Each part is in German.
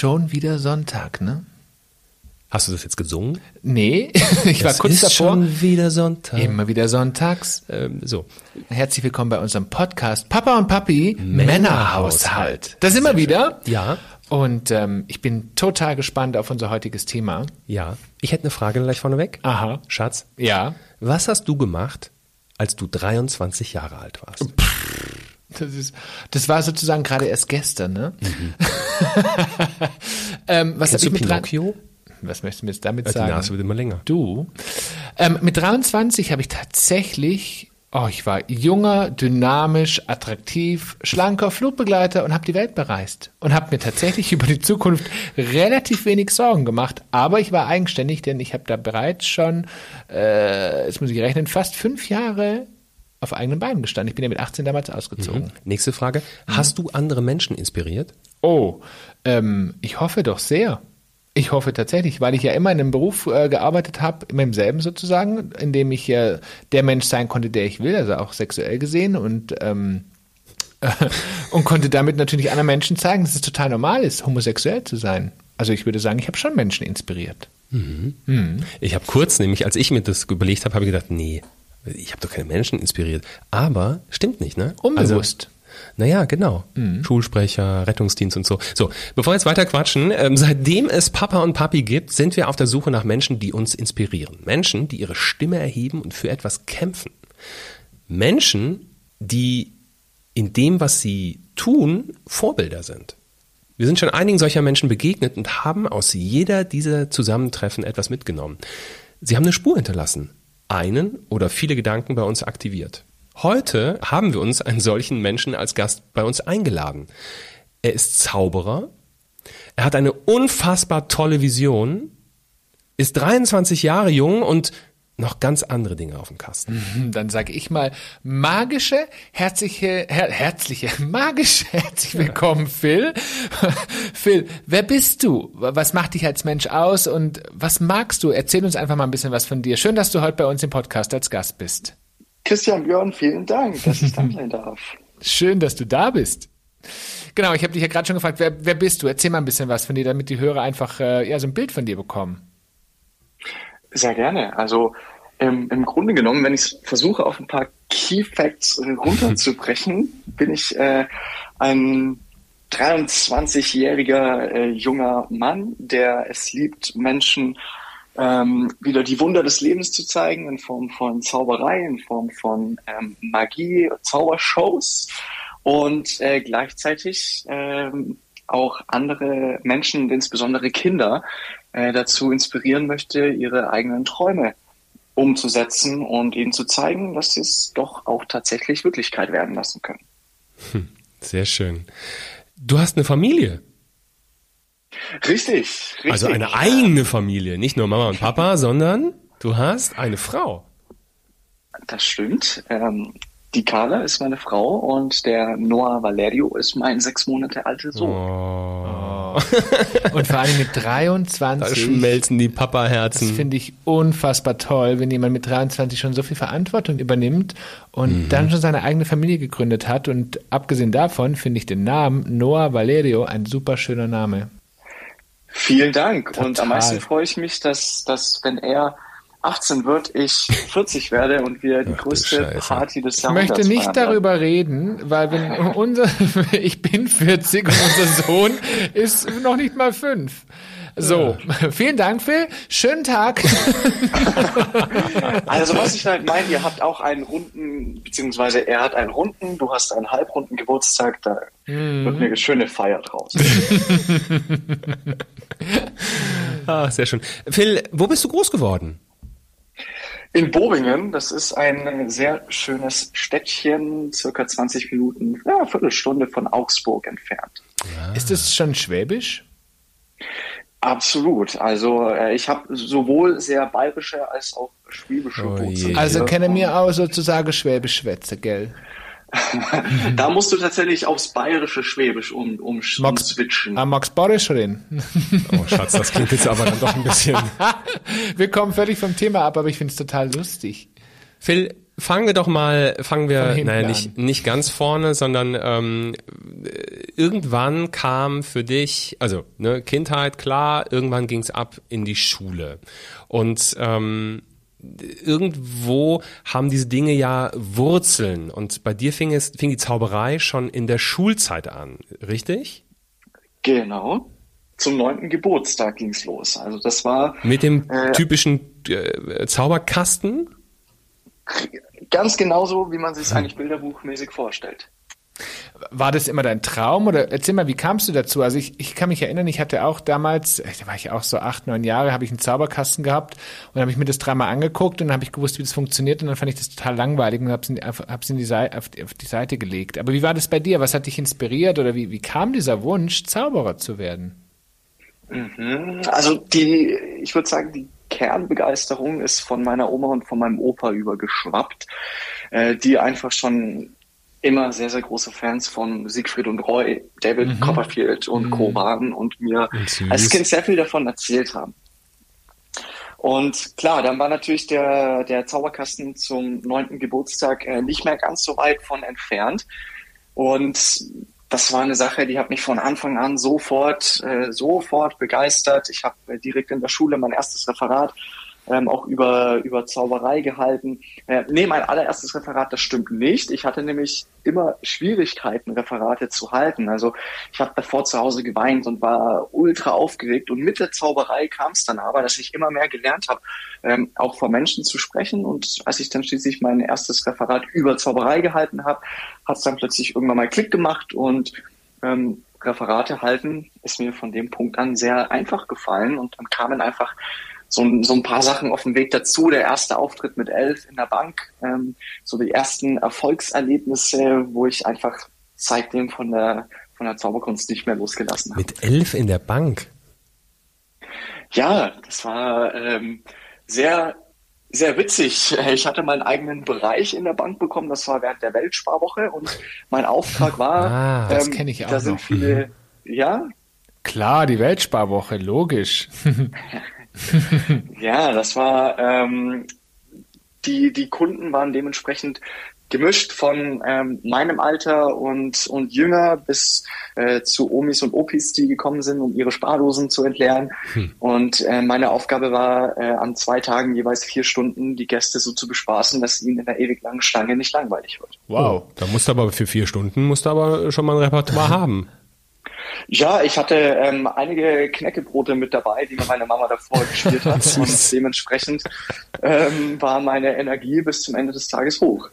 schon wieder Sonntag, ne? Hast du das jetzt gesungen? Nee, ich war kurz ist davor. schon wieder Sonntag. Immer wieder sonntags. Ähm, so. Herzlich willkommen bei unserem Podcast Papa und Papi Männerhaushalt. Da sind wir wieder. Ja. Und ähm, ich bin total gespannt auf unser heutiges Thema. Ja. Ich hätte eine Frage gleich vorneweg. Aha. Schatz, Ja. was hast du gemacht, als du 23 Jahre alt warst? Das, ist, das war sozusagen gerade erst gestern, ne? ähm, was Kennst du mit Pinocchio? Was möchtest du mir jetzt damit Die sagen? Nase wird immer länger. Du. Ähm, mit 23 habe ich tatsächlich, oh, ich war junger, dynamisch, attraktiv, schlanker Flugbegleiter und habe die Welt bereist. Und habe mir tatsächlich über die Zukunft relativ wenig Sorgen gemacht. Aber ich war eigenständig, denn ich habe da bereits schon, äh, jetzt muss ich rechnen, fast fünf Jahre auf eigenen Beinen gestanden. Ich bin ja mit 18 damals ausgezogen. Nächste Frage. Hast du andere Menschen inspiriert? Oh, ähm, ich hoffe doch sehr. Ich hoffe tatsächlich, weil ich ja immer in einem Beruf äh, gearbeitet habe, immer im selben sozusagen, in dem ich ja der Mensch sein konnte, der ich will, also auch sexuell gesehen und ähm, und konnte damit natürlich anderen Menschen zeigen, dass es total normal ist, homosexuell zu sein. Also ich würde sagen, ich habe schon Menschen inspiriert. Ich habe kurz, nämlich als ich mir das überlegt habe, habe ich gedacht, nee, ich habe doch keine Menschen inspiriert. Aber stimmt nicht, ne? Unbewusst. Also, naja, genau. Schulsprecher, Rettungsdienst und so. So, bevor wir jetzt weiter quatschen, ähm, seitdem es Papa und Papi gibt, sind wir auf der Suche nach Menschen, die uns inspirieren. Menschen, die ihre Stimme erheben und für etwas kämpfen. Menschen, die in dem, was sie tun, Vorbilder sind. Wir sind schon einigen solcher Menschen begegnet und haben aus jeder dieser Zusammentreffen etwas mitgenommen. Sie haben eine Spur hinterlassen, einen oder viele Gedanken bei uns aktiviert. Heute haben wir uns einen solchen Menschen als Gast bei uns eingeladen. Er ist Zauberer, er hat eine unfassbar tolle Vision, ist 23 Jahre jung und noch ganz andere Dinge auf dem Kasten. Dann sage ich mal magische, herzliche, her, herzliche, magisch herzlich willkommen, Phil. Phil, wer bist du? Was macht dich als Mensch aus und was magst du? Erzähl uns einfach mal ein bisschen was von dir. Schön, dass du heute bei uns im Podcast als Gast bist. Christian Björn, vielen Dank, dass ich da sein darf. Schön, dass du da bist. Genau, ich habe dich ja gerade schon gefragt, wer, wer bist du? Erzähl mal ein bisschen was von dir, damit die Hörer einfach äh, ja, so ein Bild von dir bekommen. Sehr gerne. Also ähm, im Grunde genommen, wenn ich versuche, auf ein paar Key Facts äh, runterzubrechen, bin ich äh, ein 23-jähriger äh, junger Mann, der es liebt, Menschen ähm, wieder die Wunder des Lebens zu zeigen in Form von Zauberei, in Form von ähm, Magie, Zaubershows und äh, gleichzeitig ähm, auch andere Menschen, insbesondere Kinder, äh, dazu inspirieren möchte, ihre eigenen Träume umzusetzen und ihnen zu zeigen, dass sie es doch auch tatsächlich Wirklichkeit werden lassen können. Sehr schön. Du hast eine Familie. Richtig, richtig. Also eine eigene Familie, nicht nur Mama und Papa, sondern du hast eine Frau. Das stimmt. Ähm, die Carla ist meine Frau und der Noah Valerio ist mein sechs Monate alter Sohn. Oh, Und vor allem mit da 23. schmelzen die Das Papa-Herzen. finde ich unfassbar toll, wenn jemand mit 23 schon so viel Verantwortung übernimmt und dann schon seine eigene Familie gegründet hat. Und abgesehen davon finde ich den Namen Noah Valerio ein super schöner Name. Vielen Dank. Und Total. am meisten freue ich mich, dass, dass wenn er 18 wird, ich 40 werde und wir die Ach größte. Party des Ich Jahrhunderts möchte nicht darüber reden, weil wenn unser, ich bin 40 und unser Sohn ist noch nicht mal fünf. So, vielen Dank, Phil. Schönen Tag. Also was ich halt meine, ihr habt auch einen runden, beziehungsweise er hat einen runden, du hast einen halbrunden Geburtstag, da wird eine schöne Feier draus. Ah, sehr schön. Phil, wo bist du groß geworden? In Bobingen, das ist ein sehr schönes Städtchen, circa 20 Minuten, ja, Viertelstunde von Augsburg entfernt. Ist es schon Schwäbisch? Absolut. Also äh, ich habe sowohl sehr bayerische als auch schwäbische Oh. Wurzeln. Also kenne mir auch sozusagen Schwäbisch Schwätze, gell? Da musst du tatsächlich aufs bayerische Schwäbisch um, um, Max- umswitchen. Ah, Max Boris reden. Oh, Schatz, das klingt jetzt aber dann doch ein bisschen. Wir kommen völlig vom Thema ab, aber ich finde es total lustig. Phil, fangen wir doch mal, fangen wir, naja, nicht, nicht ganz vorne, sondern ähm, irgendwann kam für dich, also ne, Kindheit, klar, irgendwann ging es ab in die Schule. Und ähm, irgendwo haben diese Dinge ja Wurzeln. Und bei dir fing es, fing die Zauberei schon in der Schulzeit an, richtig? Genau. Zum neunten Geburtstag ging's los. Also das war mit dem äh, typischen äh, Zauberkasten. Ganz genauso, wie man sich es eigentlich bilderbuchmäßig vorstellt. War das immer dein Traum oder erzähl mal, wie kamst du dazu? Also ich, ich kann mich erinnern, ich hatte auch damals, da war ich auch so acht, neun Jahre, habe ich einen Zauberkasten gehabt und habe ich mir das dreimal angeguckt und dann habe ich gewusst, wie das funktioniert und dann fand ich das total langweilig und habe es die auf, die, auf die Seite gelegt. Aber wie war das bei dir? Was hat dich inspiriert oder wie, wie kam dieser Wunsch, Zauberer zu werden? Mhm. Also die, ich würde sagen, die Kernbegeisterung ist von meiner Oma und von meinem Opa übergeschwappt, äh, die einfach schon immer sehr, sehr große Fans von Siegfried und Roy, David mhm. Copperfield und mhm. Co. waren und mir Süß. als Kind sehr viel davon erzählt haben. Und klar, dann war natürlich der, der Zauberkasten zum neunten Geburtstag äh, nicht mehr ganz so weit von entfernt. Und das war eine Sache, die hat mich von Anfang an sofort, äh, sofort begeistert. Ich habe äh, direkt in der Schule mein erstes Referat ähm, auch über, über Zauberei gehalten. Äh, nee, mein allererstes Referat, das stimmt nicht. Ich hatte nämlich immer Schwierigkeiten, Referate zu halten. Also ich habe davor zu Hause geweint und war ultra aufgeregt. Und mit der Zauberei kam es dann aber, dass ich immer mehr gelernt habe, ähm, auch vor Menschen zu sprechen. Und als ich dann schließlich mein erstes Referat über Zauberei gehalten habe, hat es dann plötzlich irgendwann mal Klick gemacht und ähm, Referate halten ist mir von dem Punkt an sehr einfach gefallen und dann kamen einfach so, so ein paar Sachen auf dem Weg dazu. Der erste Auftritt mit elf in der Bank, ähm, so die ersten Erfolgserlebnisse, wo ich einfach seitdem von der, von der Zauberkunst nicht mehr losgelassen habe. Mit elf in der Bank? Ja, das war ähm, sehr, sehr witzig. Ich hatte meinen eigenen Bereich in der Bank bekommen. Das war während der Weltsparwoche und mein Auftrag war, ah, das ähm, kenne ich auch da sind noch. viele, mhm. ja. Klar, die Weltsparwoche, logisch. ja, das war, ähm, die, die Kunden waren dementsprechend gemischt von ähm, meinem Alter und, und jünger bis äh, zu Omis und Opis, die gekommen sind, um ihre Spardosen zu entleeren. Hm. Und äh, meine Aufgabe war, äh, an zwei Tagen jeweils vier Stunden die Gäste so zu bespaßen, dass ihnen in der ewig langen Schlange nicht langweilig wird. Wow, da musst du aber für vier Stunden musst du aber schon mal ein Repertoire haben. Ja, ich hatte ähm, einige Knäckebrote mit dabei, die mir meine Mama davor gespielt hat. und dementsprechend ähm, war meine Energie bis zum Ende des Tages hoch.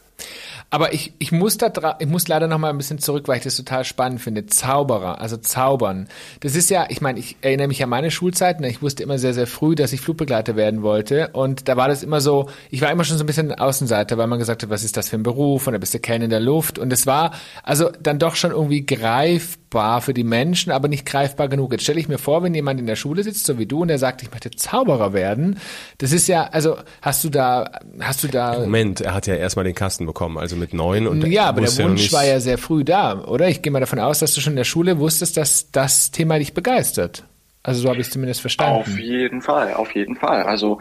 Aber ich, ich muss da ich muss leider noch mal ein bisschen zurück, weil ich das total spannend finde. Zauberer, also Zaubern. Das ist ja, ich meine, ich erinnere mich an meine Schulzeiten. Ich wusste immer sehr, sehr früh, dass ich Flugbegleiter werden wollte. Und da war das immer so, ich war immer schon so ein bisschen Außenseiter, weil man gesagt hat, was ist das für ein Beruf? Und da bist du Kellner in der Luft. Und es war also dann doch schon irgendwie greifbar für die Menschen, aber nicht greifbar genug. Jetzt stelle ich mir vor, wenn jemand in der Schule sitzt, so wie du, und der sagt, ich möchte Zauberer werden. Das ist ja, also hast du da, hast du da. Moment, er hat ja erstmal den Kasten bekommen, also mit neun und ja, aber der Wunsch war ja sehr früh da, oder? Ich gehe mal davon aus, dass du schon in der Schule wusstest, dass das Thema dich begeistert. Also so habe ich es zumindest verstanden. Auf jeden Fall, auf jeden Fall. Also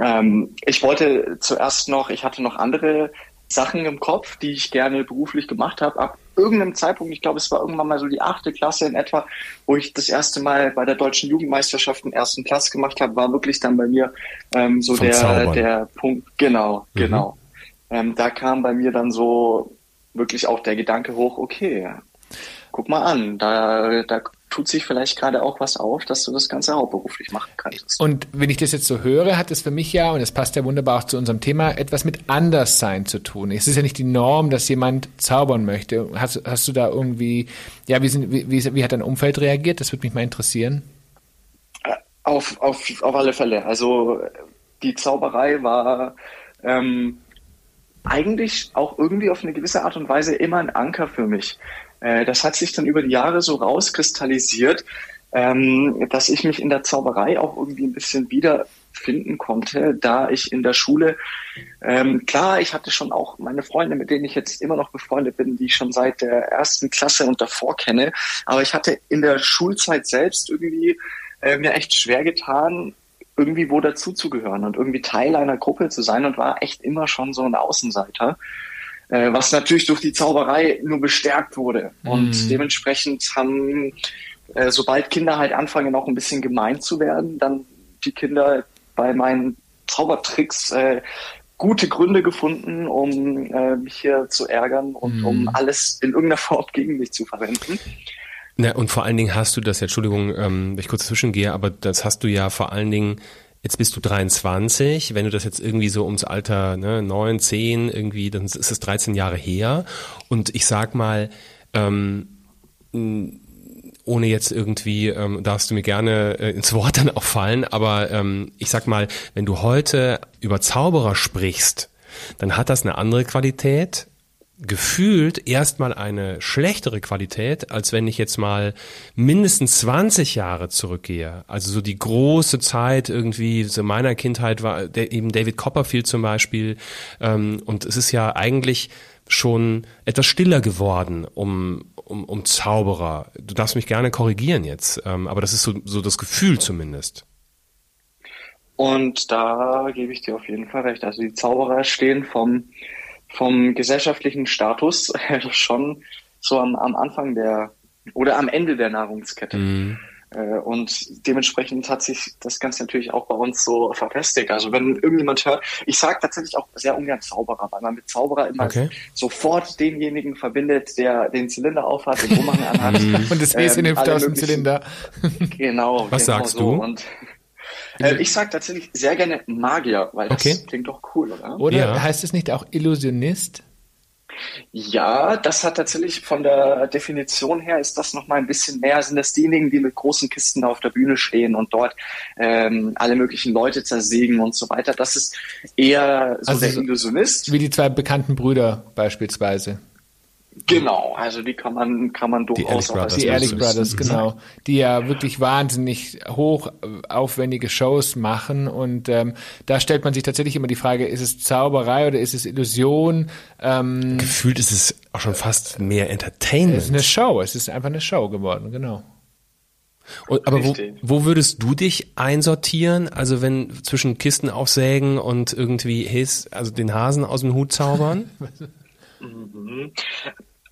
ähm, ich wollte zuerst noch, ich hatte noch andere Sachen im Kopf, die ich gerne beruflich gemacht habe. Ab irgendeinem Zeitpunkt, ich glaube, es war irgendwann mal so die achte Klasse in etwa, wo ich das erste Mal bei der deutschen Jugendmeisterschaft in ersten Platz gemacht habe, war wirklich dann bei mir ähm, so der, der Punkt. Genau, mhm. genau ähm, da kam bei mir dann so wirklich auch der Gedanke hoch, okay, guck mal an, da, da tut sich vielleicht gerade auch was auf, dass du das Ganze hauptberuflich machen kannst. Und wenn ich das jetzt so höre, hat es für mich ja, und es passt ja wunderbar auch zu unserem Thema, etwas mit Anderssein zu tun. Es ist ja nicht die Norm, dass jemand zaubern möchte. Hast, hast du da irgendwie, ja, wie, sind, wie, wie, wie hat dein Umfeld reagiert? Das würde mich mal interessieren. Äh, auf, auf, auf alle Fälle. Also die Zauberei war ähm, eigentlich auch irgendwie auf eine gewisse Art und Weise immer ein Anker für mich. Äh, das hat sich dann über die Jahre so rauskristallisiert, ähm, dass ich mich in der Zauberei auch irgendwie ein bisschen wiederfinden konnte, da ich in der Schule, ähm, klar, ich hatte schon auch meine Freunde, mit denen ich jetzt immer noch befreundet bin, die ich schon seit der ersten Klasse und davor kenne, aber ich hatte in der Schulzeit selbst irgendwie äh, mir echt schwer getan, irgendwie wo dazuzugehören und irgendwie Teil einer Gruppe zu sein und war echt immer schon so ein Außenseiter. äh, was natürlich durch die Zauberei nur bestärkt wurde. Und mhm. dementsprechend haben, äh, sobald Kinder halt anfangen, auch ein bisschen gemein zu werden, dann die Kinder bei meinen Zaubertricks äh, gute Gründe gefunden, um äh, mich hier zu ärgern und mhm. um alles in irgendeiner Form gegen mich zu verwenden. Na, und vor allen Dingen hast du das, Entschuldigung, ähm, wenn ich kurz zwischengehe, aber das hast du ja vor allen Dingen Jetzt bist du 23, wenn du das jetzt irgendwie so ums Alter ne, 9, 10 irgendwie, dann ist es 13 Jahre her. Und ich sag mal, ähm, ohne jetzt irgendwie, ähm, darfst du mir gerne äh, ins Wort dann auch fallen, aber ähm, ich sag mal, wenn du heute über Zauberer sprichst, dann hat das eine andere Qualität, gefühlt erstmal eine schlechtere Qualität, als wenn ich jetzt mal mindestens 20 Jahre zurückgehe. Also so die große Zeit irgendwie, so meiner Kindheit war der, eben David Copperfield zum Beispiel. Ähm, und es ist ja eigentlich schon etwas stiller geworden um, um, um Zauberer. Du darfst mich gerne korrigieren jetzt, ähm, aber das ist so, so das Gefühl zumindest. Und da gebe ich dir auf jeden Fall recht. Also die Zauberer stehen vom vom gesellschaftlichen Status schon so am, am Anfang der oder am Ende der Nahrungskette. Mhm. Äh, und dementsprechend hat sich das Ganze natürlich auch bei uns so verfestigt. Also wenn irgendjemand hört, ich sage tatsächlich auch sehr ungern Zauberer, weil man mit Zauberer immer okay. sofort denjenigen verbindet, der den Zylinder aufhat, den Umhang anhat. Mhm. und das Wesen ähm, aus dem Zylinder. Genau. Was genau sagst so. du? Und äh, ich sage tatsächlich sehr gerne Magier, weil das okay. klingt doch cool, oder? Oder ja. heißt es nicht auch Illusionist? Ja, das hat tatsächlich von der Definition her ist das nochmal ein bisschen mehr. Sind das diejenigen, die mit großen Kisten auf der Bühne stehen und dort ähm, alle möglichen Leute zersägen und so weiter. Das ist eher so also der Illusionist. Wie die zwei bekannten Brüder beispielsweise. Genau, also die kann man, kann man durchaus die Brothers, die Ehrlich Brothers, genau. Die ja wirklich wahnsinnig hoch äh, aufwendige Shows machen. Und ähm, da stellt man sich tatsächlich immer die Frage, ist es Zauberei oder ist es Illusion? Ähm, Gefühlt ist es auch schon fast mehr Entertainment. Es ist eine Show, es ist einfach eine Show geworden, genau. Und, aber wo, wo würdest du dich einsortieren? Also wenn zwischen Kisten aufsägen und irgendwie His, also den Hasen aus dem Hut zaubern? Mhm.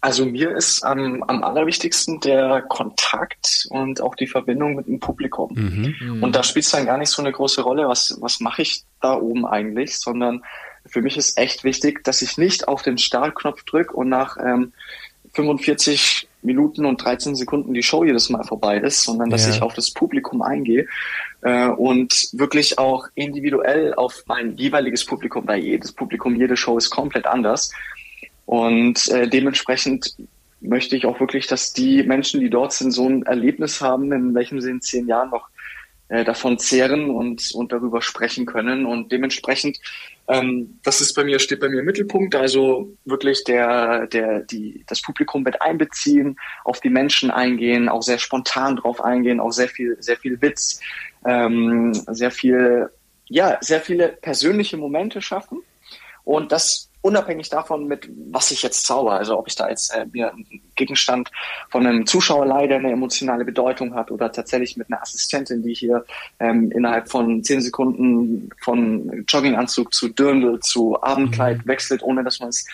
Also mir ist am, am allerwichtigsten der Kontakt und auch die Verbindung mit dem Publikum. Mhm. Und da spielt es dann gar nicht so eine große Rolle, was, was mache ich da oben eigentlich, sondern für mich ist echt wichtig, dass ich nicht auf den Startknopf drücke und nach ähm, 45 Minuten und 13 Sekunden die Show jedes Mal vorbei ist, sondern dass ja. ich auf das Publikum eingehe äh, und wirklich auch individuell auf mein jeweiliges Publikum, weil jedes Publikum, jede Show ist komplett anders und äh, dementsprechend möchte ich auch wirklich, dass die Menschen, die dort sind, so ein Erlebnis haben, in welchem sie in zehn Jahren noch äh, davon zehren und, und darüber sprechen können. Und dementsprechend, ähm, das ist bei mir, steht bei mir im Mittelpunkt, also wirklich der, der, die, das Publikum mit einbeziehen, auf die Menschen eingehen, auch sehr spontan drauf eingehen, auch sehr viel, sehr viel Witz, ähm, sehr viel, ja, sehr viele persönliche Momente schaffen. Und das unabhängig davon, mit was ich jetzt zauber, also ob ich da jetzt äh, mir einen Gegenstand von einem Zuschauer leider eine emotionale Bedeutung hat oder tatsächlich mit einer Assistentin, die hier ähm, innerhalb von zehn Sekunden von Jogginganzug zu Dirndl zu Abendkleid mhm. wechselt, ohne dass man es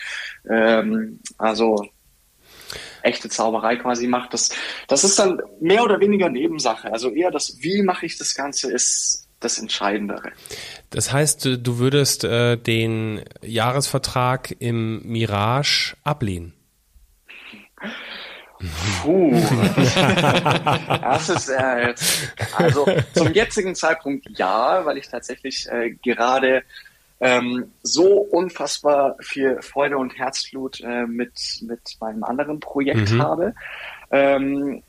ähm, also echte Zauberei quasi macht. Das, das ist dann mehr oder weniger Nebensache. Also eher das, wie mache ich das Ganze, ist das Entscheidendere. Das heißt, du würdest äh, den Jahresvertrag im Mirage ablehnen? Puh. das ist äh, jetzt, also zum jetzigen Zeitpunkt ja, weil ich tatsächlich äh, gerade ähm, so unfassbar viel Freude und Herzblut äh, mit, mit meinem anderen Projekt mhm. habe. Ähm,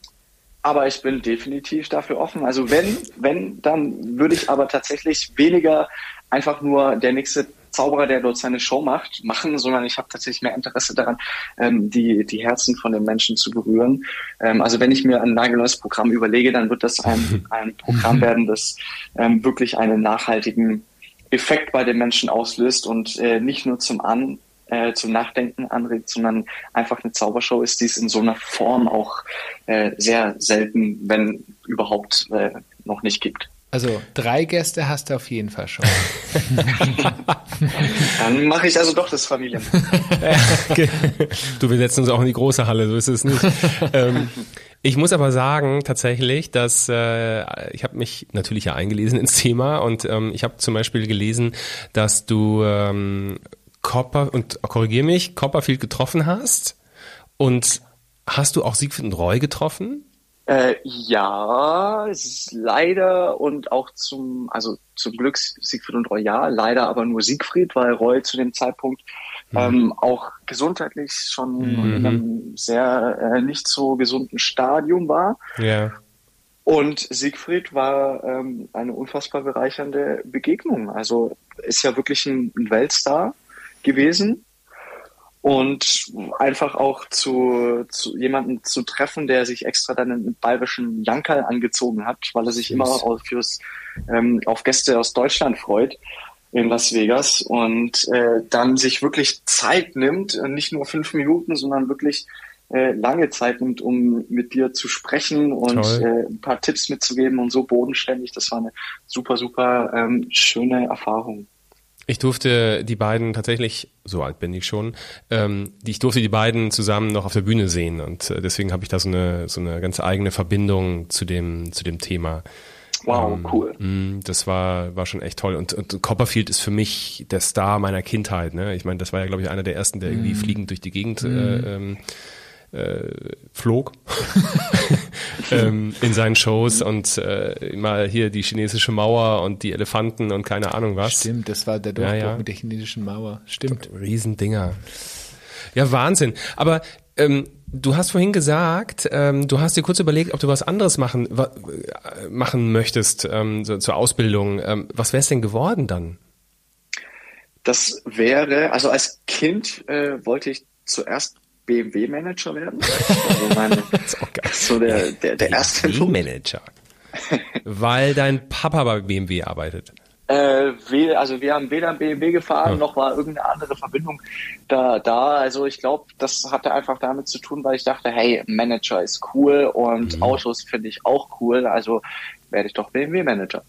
aber ich bin definitiv dafür offen. Also wenn, wenn, dann würde ich aber tatsächlich weniger einfach nur der nächste Zauberer, der dort seine Show macht, machen, sondern ich habe tatsächlich mehr Interesse daran, ähm, die, die Herzen von den Menschen zu berühren. Ähm, also wenn ich mir ein nagelneues Programm überlege, dann wird das ein, ein Programm werden, das ähm, wirklich einen nachhaltigen Effekt bei den Menschen auslöst und äh, nicht nur zum An äh, zum Nachdenken anregt, sondern einfach eine Zaubershow ist, die es in so einer Form auch äh, sehr selten, wenn überhaupt, äh, noch nicht gibt. Also drei Gäste hast du auf jeden Fall schon. Dann mache ich also doch das Familien. du, wir setzen uns auch in die große Halle, so ist es nicht. ähm, ich muss aber sagen, tatsächlich, dass äh, ich habe mich natürlich ja eingelesen ins Thema und ähm, ich habe zum Beispiel gelesen, dass du ähm, Copper und korrigier mich, Copperfield getroffen hast und hast du auch Siegfried und Roy getroffen? Äh, ja, leider und auch zum, also zum Glück Siegfried und Roy ja, leider aber nur Siegfried, weil Roy zu dem Zeitpunkt mhm. ähm, auch gesundheitlich schon mhm. in einem sehr äh, nicht so gesunden Stadium war. Ja. Und Siegfried war ähm, eine unfassbar bereichernde Begegnung. Also ist ja wirklich ein, ein Weltstar gewesen und einfach auch zu, zu jemanden zu treffen, der sich extra dann einen bayerischen Jankerl angezogen hat, weil er sich immer auf, fürs, ähm, auf Gäste aus Deutschland freut in Las Vegas und äh, dann sich wirklich Zeit nimmt, nicht nur fünf Minuten, sondern wirklich äh, lange Zeit nimmt, um mit dir zu sprechen und äh, ein paar Tipps mitzugeben und so bodenständig. Das war eine super, super ähm, schöne Erfahrung. Ich durfte die beiden tatsächlich, so alt bin ich schon, ähm, ich durfte die beiden zusammen noch auf der Bühne sehen und äh, deswegen habe ich da so eine so eine ganz eigene Verbindung zu dem zu dem Thema. Wow, ähm, cool. Mh, das war war schon echt toll und, und Copperfield ist für mich der Star meiner Kindheit. Ne? Ich meine, das war ja glaube ich einer der ersten, der irgendwie mm. fliegend durch die Gegend mm. äh, ähm, äh, flog ähm, in seinen Shows und äh, mal hier die chinesische Mauer und die Elefanten und keine Ahnung was. Stimmt, das war der Durchbruch ja, ja. mit der chinesischen Mauer. Stimmt. Riesendinger. Ja, Wahnsinn. Aber ähm, du hast vorhin gesagt, ähm, du hast dir kurz überlegt, ob du was anderes machen, wa äh, machen möchtest ähm, so, zur Ausbildung. Ähm, was wäre es denn geworden dann? Das wäre, also als Kind äh, wollte ich zuerst BMW-Manager werden. Also meine, so der, der, der erste BMW-Manager. Weil dein Papa bei BMW arbeitet. Äh, also wir haben weder BMW gefahren, ja. noch war irgendeine andere Verbindung da. da. Also ich glaube, das hatte einfach damit zu tun, weil ich dachte, hey, Manager ist cool und mhm. Autos finde ich auch cool, also werde ich doch BMW-Manager.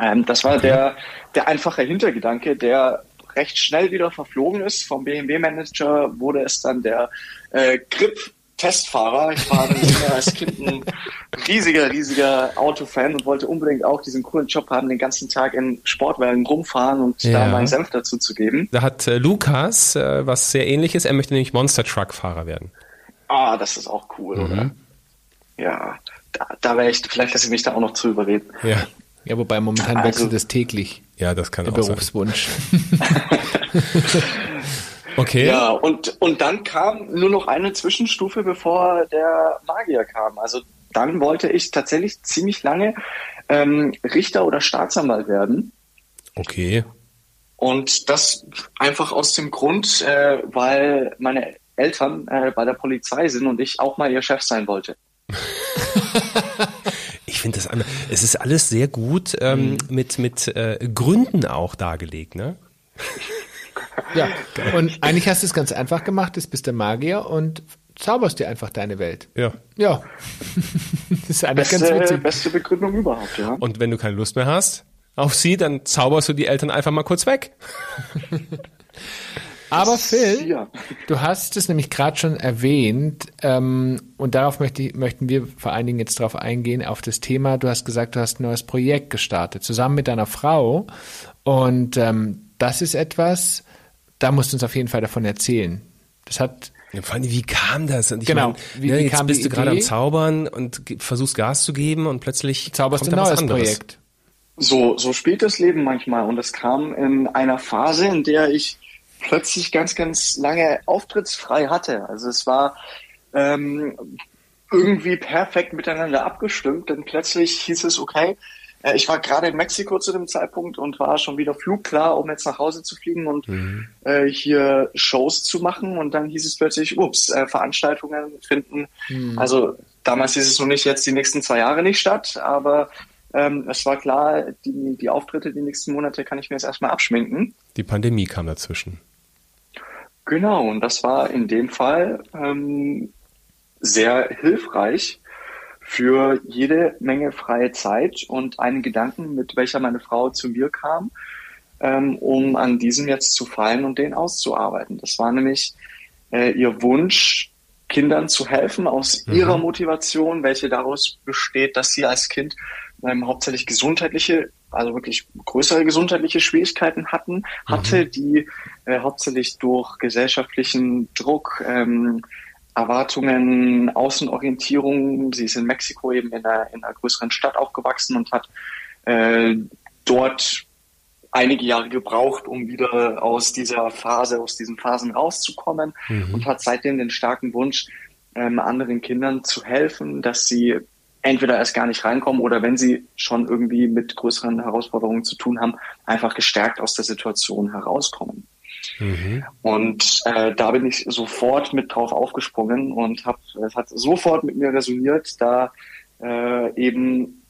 Ähm, das war okay. der, der einfache Hintergedanke, der recht schnell wieder verflogen ist. Vom BMW-Manager wurde es dann der äh, Grip Testfahrer. Ich war als Kind ein riesiger, riesiger Autofan und wollte unbedingt auch diesen coolen Job haben, den ganzen Tag in Sportwagen rumfahren und ja. da meinen Senf dazu zu geben. Da hat äh, Lukas äh, was sehr ähnliches. Er möchte nämlich Monster Truck Fahrer werden. Ah, das ist auch cool, mhm. oder? Ja, da, da wäre ich, vielleicht lasse ich mich da auch noch zu überreden. Ja. Ja, wobei momentan also, wechselt es täglich. Ja, das kann der auch Berufswunsch. okay. Ja, und, und dann kam nur noch eine Zwischenstufe, bevor der Magier kam. Also dann wollte ich tatsächlich ziemlich lange ähm, Richter oder Staatsanwalt werden. Okay. Und das einfach aus dem Grund, äh, weil meine Eltern äh, bei der Polizei sind und ich auch mal ihr Chef sein wollte. Ich finde das, es ist alles sehr gut ähm, mhm. mit, mit äh, Gründen auch dargelegt, ne? Ja, und eigentlich hast du es ganz einfach gemacht, du bist der Magier und zauberst dir einfach deine Welt. Ja. Ja. das ist eigentlich beste, ganz witzig. Beste Begründung überhaupt, ja. Und wenn du keine Lust mehr hast auf sie, dann zauberst du die Eltern einfach mal kurz weg. Aber Phil, ja. du hast es nämlich gerade schon erwähnt ähm, und darauf möchte, möchten wir vor allen Dingen jetzt darauf eingehen, auf das Thema, du hast gesagt, du hast ein neues Projekt gestartet, zusammen mit deiner Frau und ähm, das ist etwas, da musst du uns auf jeden Fall davon erzählen. Das hat ja, vor allem, wie kam das? Und ich genau. Mein, wie, ne, wie jetzt bist du gerade am Zaubern und versuchst Gas zu geben und plötzlich zauberst du ein neues Projekt. So, so spielt das Leben manchmal und es kam in einer Phase, in der ich plötzlich ganz, ganz lange auftrittsfrei hatte. Also es war ähm, irgendwie perfekt miteinander abgestimmt, denn plötzlich hieß es, okay, äh, ich war gerade in Mexiko zu dem Zeitpunkt und war schon wieder flugklar, um jetzt nach Hause zu fliegen und mhm. äh, hier Shows zu machen. Und dann hieß es plötzlich, ups, äh, Veranstaltungen finden. Mhm. Also damals hieß es noch nicht jetzt die nächsten zwei Jahre nicht statt, aber ähm, es war klar, die, die Auftritte die nächsten Monate kann ich mir jetzt erstmal abschminken. Die Pandemie kam dazwischen. Genau, und das war in dem Fall ähm, sehr hilfreich für jede Menge freie Zeit und einen Gedanken, mit welcher meine Frau zu mir kam, ähm, um an diesem jetzt zu fallen und den auszuarbeiten. Das war nämlich äh, ihr Wunsch, Kindern zu helfen aus mhm. ihrer Motivation, welche daraus besteht, dass sie als Kind ähm, hauptsächlich gesundheitliche, also wirklich größere gesundheitliche Schwierigkeiten hatten, hatte, mhm. die äh, hauptsächlich durch gesellschaftlichen Druck, ähm, Erwartungen, Außenorientierung. Sie ist in Mexiko eben in einer, in einer größeren Stadt aufgewachsen und hat äh, dort einige Jahre gebraucht, um wieder aus dieser Phase, aus diesen Phasen rauszukommen mhm. und hat seitdem den starken Wunsch, ähm, anderen Kindern zu helfen, dass sie entweder erst gar nicht reinkommen oder wenn sie schon irgendwie mit größeren Herausforderungen zu tun haben, einfach gestärkt aus der Situation herauskommen. Mhm. Und äh, da bin ich sofort mit drauf aufgesprungen und hab, es hat sofort mit mir resoniert, da äh, eben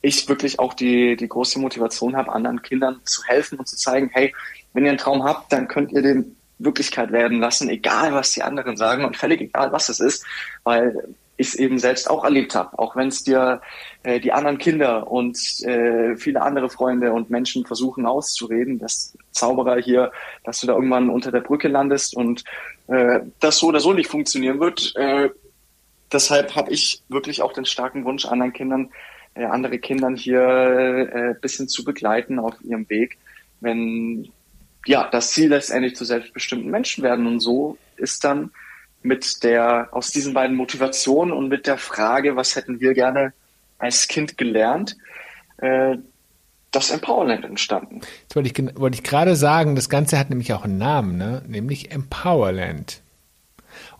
ich wirklich auch die, die große Motivation habe, anderen Kindern zu helfen und zu zeigen, hey, wenn ihr einen Traum habt, dann könnt ihr den Wirklichkeit werden lassen, egal was die anderen sagen und völlig egal, was es ist, weil ich es eben selbst auch erlebt habe, auch wenn es dir äh, die anderen Kinder und äh, viele andere Freunde und Menschen versuchen auszureden, dass Zauberer hier, dass du da irgendwann unter der Brücke landest und äh, das so oder so nicht funktionieren wird. Äh, deshalb habe ich wirklich auch den starken Wunsch, anderen Kindern äh, andere Kindern hier äh, bisschen zu begleiten auf ihrem Weg, wenn ja das Ziel letztendlich zu selbstbestimmten Menschen werden. Und so ist dann mit der aus diesen beiden Motivationen und mit der Frage, was hätten wir gerne als Kind gelernt, äh, das Empowerland entstanden. Jetzt wollte ich, wollte ich gerade sagen, das Ganze hat nämlich auch einen Namen, ne? nämlich Empowerland.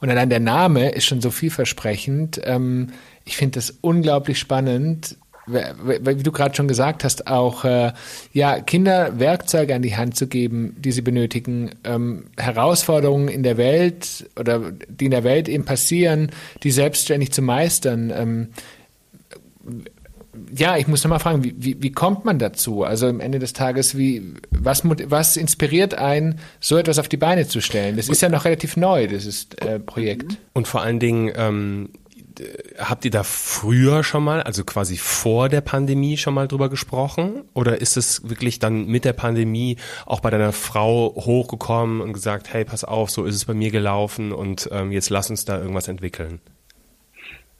Und allein der Name ist schon so vielversprechend. Ähm, ich finde das unglaublich spannend, wie du gerade schon gesagt hast, auch äh, ja Kinder Werkzeuge an die Hand zu geben, die sie benötigen, ähm, Herausforderungen in der Welt oder die in der Welt eben passieren, die selbstständig zu meistern. Ähm, ja, ich muss nochmal fragen, wie, wie, wie kommt man dazu? Also am Ende des Tages, wie, was, was inspiriert einen, so etwas auf die Beine zu stellen? Das ist ja noch relativ neu, dieses äh, Projekt. Und vor allen Dingen, ähm, habt ihr da früher schon mal, also quasi vor der Pandemie schon mal drüber gesprochen? Oder ist es wirklich dann mit der Pandemie auch bei deiner Frau hochgekommen und gesagt, hey, pass auf, so ist es bei mir gelaufen und ähm, jetzt lass uns da irgendwas entwickeln?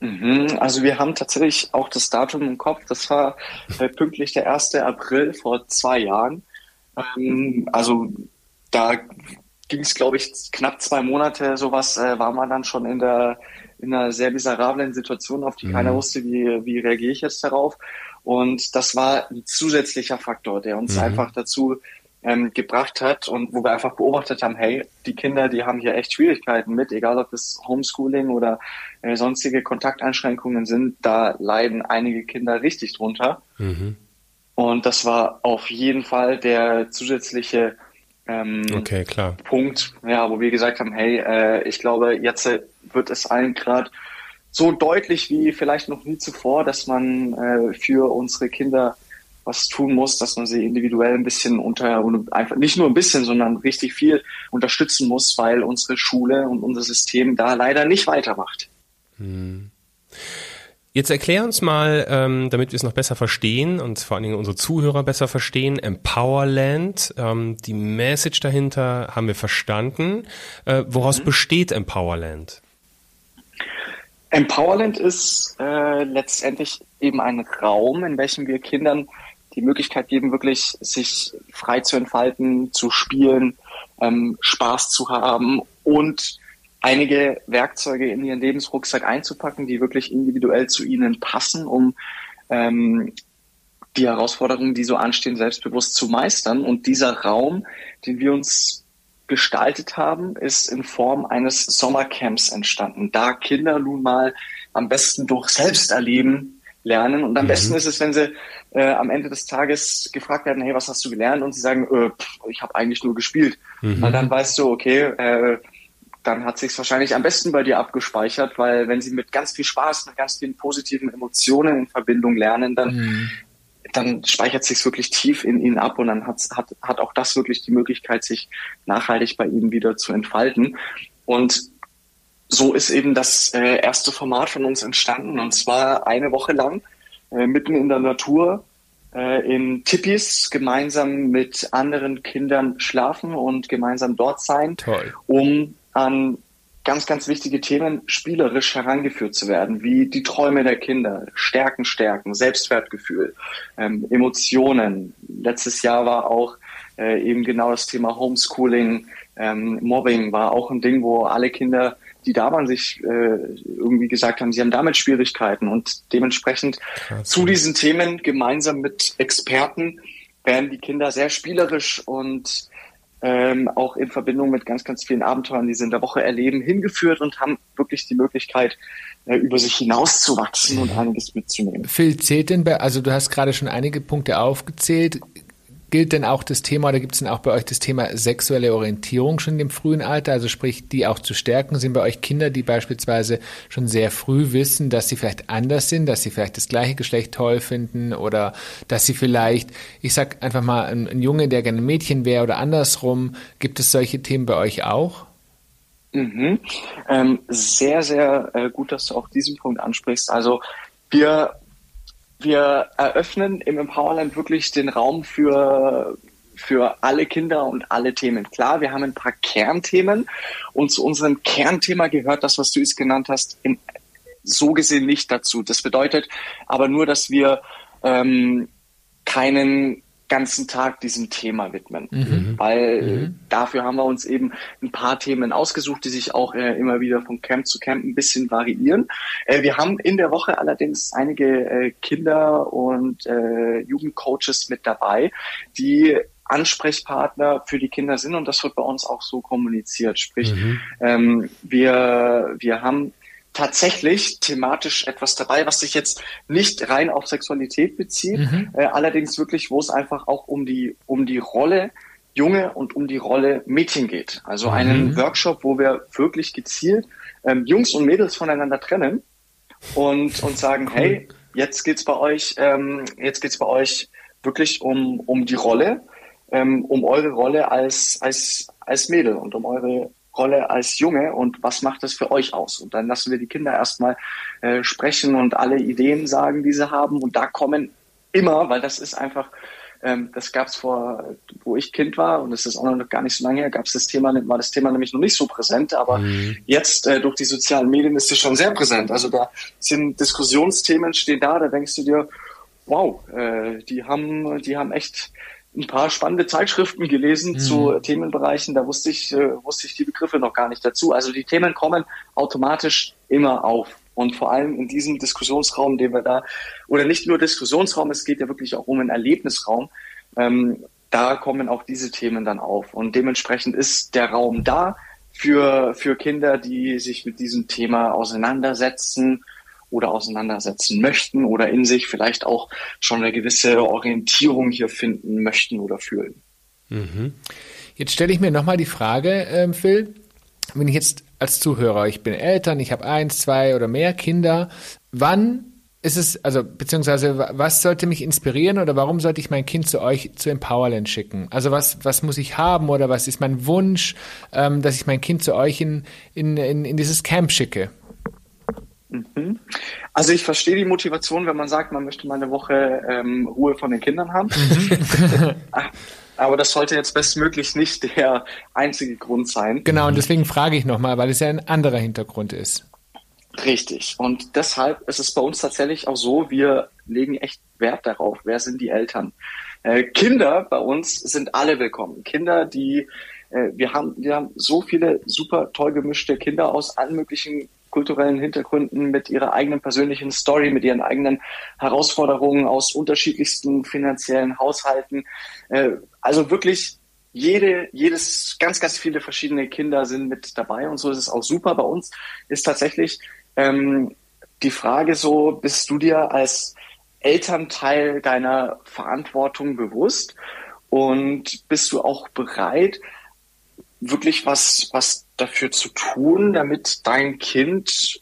Mhm, also wir haben tatsächlich auch das Datum im Kopf. Das war äh, pünktlich der 1. April vor zwei Jahren. Ähm, also da ging es, glaube ich, knapp zwei Monate sowas, äh, war man dann schon in der in einer sehr miserablen Situation, auf die mhm. keiner wusste, wie, wie reagiere ich jetzt darauf. Und das war ein zusätzlicher Faktor, der uns mhm. einfach dazu ähm, gebracht hat und wo wir einfach beobachtet haben, hey, die Kinder, die haben hier echt Schwierigkeiten mit, egal ob das Homeschooling oder äh, sonstige Kontakteinschränkungen sind, da leiden einige Kinder richtig drunter. Mhm. Und das war auf jeden Fall der zusätzliche ähm, okay. Punkt, ja, wo wir gesagt haben, hey, äh, ich glaube, jetzt wird es allen gerade so deutlich wie vielleicht noch nie zuvor, dass man äh, für unsere Kinder was tun muss, dass man sie individuell ein bisschen unter, einfach nicht nur ein bisschen, sondern richtig viel unterstützen muss, weil unsere Schule und unser System da leider nicht weitermacht. Hm. Jetzt erklär uns mal, ähm, damit wir es noch besser verstehen und vor allen Dingen unsere Zuhörer besser verstehen, Empowerland, ähm, die Message dahinter haben wir verstanden. Äh, woraus mhm. besteht Empowerland? Empowerland ist äh, letztendlich eben ein Raum, in welchem wir Kindern die Möglichkeit geben, wirklich sich frei zu entfalten, zu spielen, ähm, Spaß zu haben und einige Werkzeuge in ihren Lebensrucksack einzupacken, die wirklich individuell zu ihnen passen, um ähm, die Herausforderungen, die so anstehen, selbstbewusst zu meistern. Und dieser Raum, den wir uns gestaltet haben, ist in Form eines Sommercamps entstanden. Da Kinder nun mal am besten durch Selbsterleben lernen. Und am mhm. besten ist es, wenn sie äh, am Ende des Tages gefragt werden, hey, was hast du gelernt? Und sie sagen, äh, pff, ich habe eigentlich nur gespielt. Mhm. Weil dann weißt du, okay, äh, dann hat sich wahrscheinlich am besten bei dir abgespeichert, weil wenn sie mit ganz viel Spaß, mit ganz vielen positiven Emotionen in Verbindung lernen, dann, mhm. Dann speichert sich wirklich tief in ihnen ab und dann hat, hat, hat auch das wirklich die Möglichkeit, sich nachhaltig bei ihnen wieder zu entfalten. Und so ist eben das äh, erste Format von uns entstanden und zwar eine Woche lang äh, mitten in der Natur äh, in Tippis gemeinsam mit anderen Kindern schlafen und gemeinsam dort sein, Toll. um an ganz, ganz wichtige Themen spielerisch herangeführt zu werden, wie die Träume der Kinder, Stärken, Stärken, Selbstwertgefühl, ähm, Emotionen. Letztes Jahr war auch äh, eben genau das Thema Homeschooling, ähm, Mobbing war auch ein Ding, wo alle Kinder, die da waren, sich äh, irgendwie gesagt haben, sie haben damit Schwierigkeiten und dementsprechend Krass. zu diesen Themen gemeinsam mit Experten werden die Kinder sehr spielerisch und ähm, auch in Verbindung mit ganz, ganz vielen Abenteuern, die sie in der Woche erleben, hingeführt und haben wirklich die Möglichkeit, äh, über sich hinauszuwachsen und einiges mitzunehmen. Phil, zählt denn bei, also du hast gerade schon einige Punkte aufgezählt. Gilt denn auch das Thema oder gibt es denn auch bei euch das Thema sexuelle Orientierung schon dem frühen Alter? Also sprich, die auch zu stärken? Sind bei euch Kinder, die beispielsweise schon sehr früh wissen, dass sie vielleicht anders sind, dass sie vielleicht das gleiche Geschlecht toll finden oder dass sie vielleicht, ich sag einfach mal, ein, ein Junge, der gerne ein Mädchen wäre oder andersrum. Gibt es solche Themen bei euch auch? Mhm. Ähm, sehr, sehr äh, gut, dass du auch diesen Punkt ansprichst. Also wir, wir eröffnen im Empowerland wirklich den Raum für, für alle Kinder und alle Themen. Klar, wir haben ein paar Kernthemen und zu unserem Kernthema gehört das, was du es genannt hast, in, so gesehen nicht dazu. Das bedeutet aber nur, dass wir ähm, keinen ganzen Tag diesem Thema widmen, Mhm. weil dafür haben wir uns eben ein paar Themen ausgesucht, die sich auch äh, immer wieder von Camp zu Camp ein bisschen variieren. Äh, wir haben in der Woche allerdings einige äh, Kinder und äh, Jugendcoaches mit dabei, die Ansprechpartner für die Kinder sind und das wird bei uns auch so kommuniziert. Sprich, ähm, wir, wir haben tatsächlich thematisch etwas dabei, was sich jetzt nicht rein auf Sexualität bezieht, äh, allerdings wirklich, wo es einfach auch um die, um die Rolle Junge und um die Rolle Mädchen geht. Also einen Workshop, wo wir wirklich gezielt ähm, Jungs und Mädels voneinander trennen und, und sagen, hey, jetzt geht's bei euch, ähm, jetzt geht's bei euch wirklich um, um die Rolle, ähm, um eure Rolle als, als, als Mädel und um eure Rolle als Junge und was macht das für euch aus? Und dann lassen wir die Kinder erstmal äh, sprechen und alle Ideen sagen, die sie haben. Und da kommen immer, weil das ist einfach, ähm, das gab es vor, wo ich Kind war, und das ist auch noch gar nicht so lange her, gab es das Thema, war das Thema nämlich noch nicht so präsent, aber jetzt äh, durch die sozialen Medien ist es schon sehr präsent. Also da sind Diskussionsthemen stehen da, da denkst du dir, wow, äh, die haben, die haben echt ein paar spannende Zeitschriften gelesen zu Themenbereichen, da wusste ich, äh, wusste ich die Begriffe noch gar nicht dazu. Also die Themen kommen automatisch immer auf. Und vor allem in diesem Diskussionsraum, den wir da, oder nicht nur Diskussionsraum, es geht ja wirklich auch um einen Erlebnisraum, ähm, da kommen auch diese Themen dann auf. Und dementsprechend ist der Raum da für, für Kinder, die sich mit diesem Thema auseinandersetzen oder auseinandersetzen möchten oder in sich vielleicht auch schon eine gewisse Orientierung hier finden möchten oder fühlen. Jetzt stelle ich mir nochmal die Frage, ähm, Phil, wenn ich jetzt als Zuhörer, ich bin Eltern, ich habe eins, zwei oder mehr Kinder, wann ist es, also beziehungsweise wa- was sollte mich inspirieren oder warum sollte ich mein Kind zu euch zu Empowerland schicken? Also was, was muss ich haben oder was ist mein Wunsch, ähm, dass ich mein Kind zu euch in, in, in, in dieses Camp schicke? Also ich verstehe die Motivation, wenn man sagt, man möchte mal eine Woche ähm, Ruhe von den Kindern haben. Ah, Aber das sollte jetzt bestmöglich nicht der einzige Grund sein. Genau, und deswegen frage ich nochmal, weil es ja ein anderer Hintergrund ist. Richtig. Und deshalb ist es bei uns tatsächlich auch so, wir legen echt Wert darauf, wer sind die Eltern. Äh, Kinder bei uns sind alle willkommen. Kinder, die äh, wir haben, wir haben so viele super toll gemischte Kinder aus allen möglichen kulturellen Hintergründen mit ihrer eigenen persönlichen Story, mit ihren eigenen Herausforderungen aus unterschiedlichsten finanziellen Haushalten. Äh, also wirklich jede, jedes, ganz, ganz viele verschiedene Kinder sind mit dabei und so ist es auch super. Bei uns ist tatsächlich ähm, die Frage so, bist du dir als Elternteil deiner Verantwortung bewusst und bist du auch bereit, wirklich was, was dafür zu tun, damit dein Kind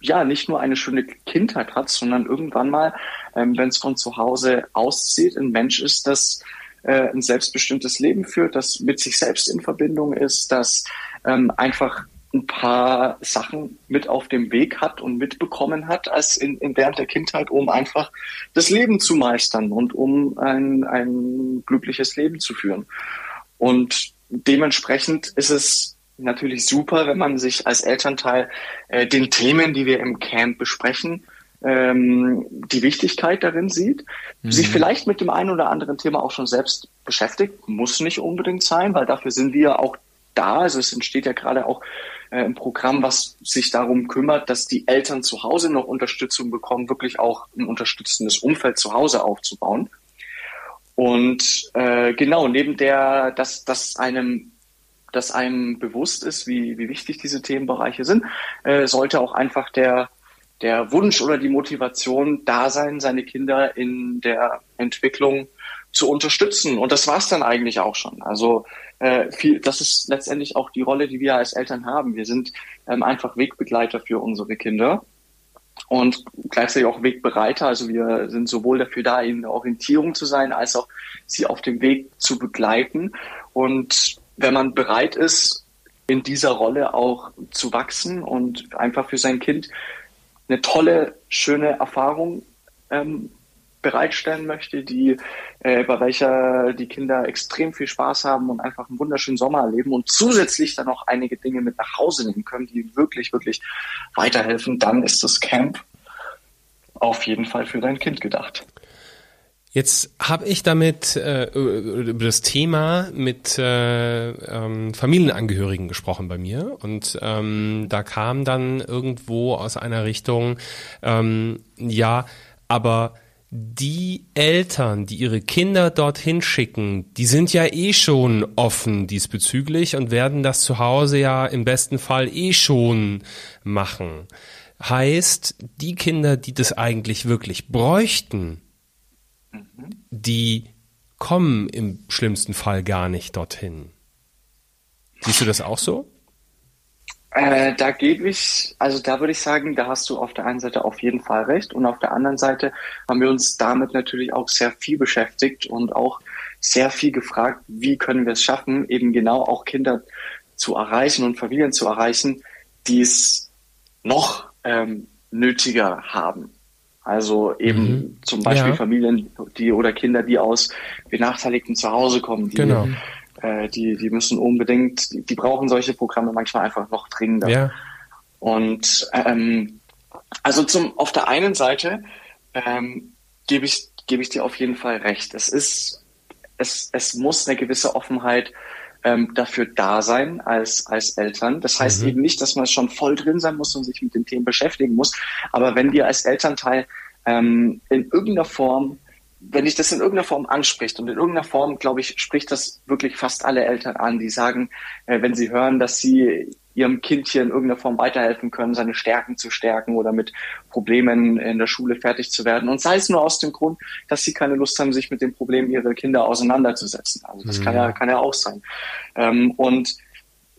ja nicht nur eine schöne Kindheit hat, sondern irgendwann mal, ähm, wenn es von zu Hause auszieht, ein Mensch ist, das äh, ein selbstbestimmtes Leben führt, das mit sich selbst in Verbindung ist, das ähm, einfach ein paar Sachen mit auf dem Weg hat und mitbekommen hat, als in, in während der Kindheit, um einfach das Leben zu meistern und um ein, ein glückliches Leben zu führen. Und dementsprechend ist es natürlich super, wenn man sich als Elternteil äh, den Themen, die wir im Camp besprechen, ähm, die Wichtigkeit darin sieht, mhm. sich vielleicht mit dem einen oder anderen Thema auch schon selbst beschäftigt, muss nicht unbedingt sein, weil dafür sind wir auch da. Also es entsteht ja gerade auch äh, ein Programm, was sich darum kümmert, dass die Eltern zu Hause noch Unterstützung bekommen, wirklich auch ein unterstützendes Umfeld zu Hause aufzubauen. Und äh, genau, neben der, dass, dass einem dass einem bewusst ist, wie, wie wichtig diese Themenbereiche sind, äh, sollte auch einfach der, der Wunsch oder die Motivation da sein, seine Kinder in der Entwicklung zu unterstützen. Und das war es dann eigentlich auch schon. Also äh, viel, das ist letztendlich auch die Rolle, die wir als Eltern haben. Wir sind ähm, einfach Wegbegleiter für unsere Kinder und gleichzeitig auch Wegbereiter. Also wir sind sowohl dafür da, ihnen eine Orientierung zu sein, als auch sie auf dem Weg zu begleiten. Und wenn man bereit ist, in dieser Rolle auch zu wachsen und einfach für sein Kind eine tolle, schöne Erfahrung ähm, bereitstellen möchte, die äh, bei welcher die Kinder extrem viel Spaß haben und einfach einen wunderschönen Sommer erleben und zusätzlich dann auch einige Dinge mit nach Hause nehmen können, die wirklich, wirklich weiterhelfen, dann ist das Camp auf jeden Fall für dein Kind gedacht. Jetzt habe ich damit äh, über das Thema mit äh, ähm, Familienangehörigen gesprochen bei mir und ähm, da kam dann irgendwo aus einer Richtung, ähm, ja, aber die Eltern, die ihre Kinder dorthin schicken, die sind ja eh schon offen diesbezüglich und werden das zu Hause ja im besten Fall eh schon machen. Heißt, die Kinder, die das eigentlich wirklich bräuchten, die kommen im schlimmsten Fall gar nicht dorthin. Siehst du das auch so? Äh, da gebe ich, also da würde ich sagen, da hast du auf der einen Seite auf jeden Fall recht und auf der anderen Seite haben wir uns damit natürlich auch sehr viel beschäftigt und auch sehr viel gefragt, wie können wir es schaffen, eben genau auch Kinder zu erreichen und Familien zu erreichen, die es noch ähm, nötiger haben. Also eben mhm. zum Beispiel ja. Familien, die oder Kinder, die aus benachteiligten Zuhause kommen, die, genau. äh, die, die müssen unbedingt, die, die, brauchen solche Programme manchmal einfach noch dringender. Ja. Und ähm, also zum auf der einen Seite ähm, gebe ich gebe ich dir auf jeden Fall recht. Es ist es es muss eine gewisse Offenheit ähm, dafür da sein als, als Eltern. Das heißt mhm. eben nicht, dass man schon voll drin sein muss und sich mit den Themen beschäftigen muss. Aber wenn dir als Elternteil ähm, in irgendeiner Form, wenn dich das in irgendeiner Form anspricht und in irgendeiner Form, glaube ich, spricht das wirklich fast alle Eltern an, die sagen, äh, wenn sie hören, dass sie ihrem Kind hier in irgendeiner Form weiterhelfen können, seine Stärken zu stärken oder mit Problemen in der Schule fertig zu werden. Und sei es nur aus dem Grund, dass sie keine Lust haben, sich mit den Problemen ihrer Kinder auseinanderzusetzen. Also das mhm. kann ja, kann ja auch sein. Ähm, und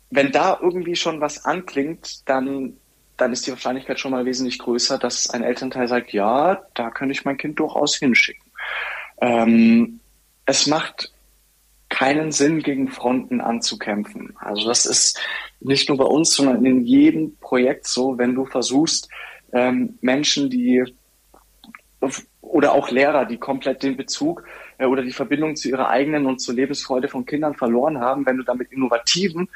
wenn da irgendwie schon was anklingt, dann, dann ist die Wahrscheinlichkeit schon mal wesentlich größer, dass ein Elternteil sagt, ja, da kann ich mein Kind durchaus hinschicken. Ähm, es macht keinen Sinn, gegen Fronten anzukämpfen. Also das ist nicht nur bei uns, sondern in jedem Projekt so, wenn du versuchst, ähm, Menschen, die oder auch Lehrer, die komplett den Bezug äh, oder die Verbindung zu ihrer eigenen und zur Lebensfreude von Kindern verloren haben, wenn du damit innovativen,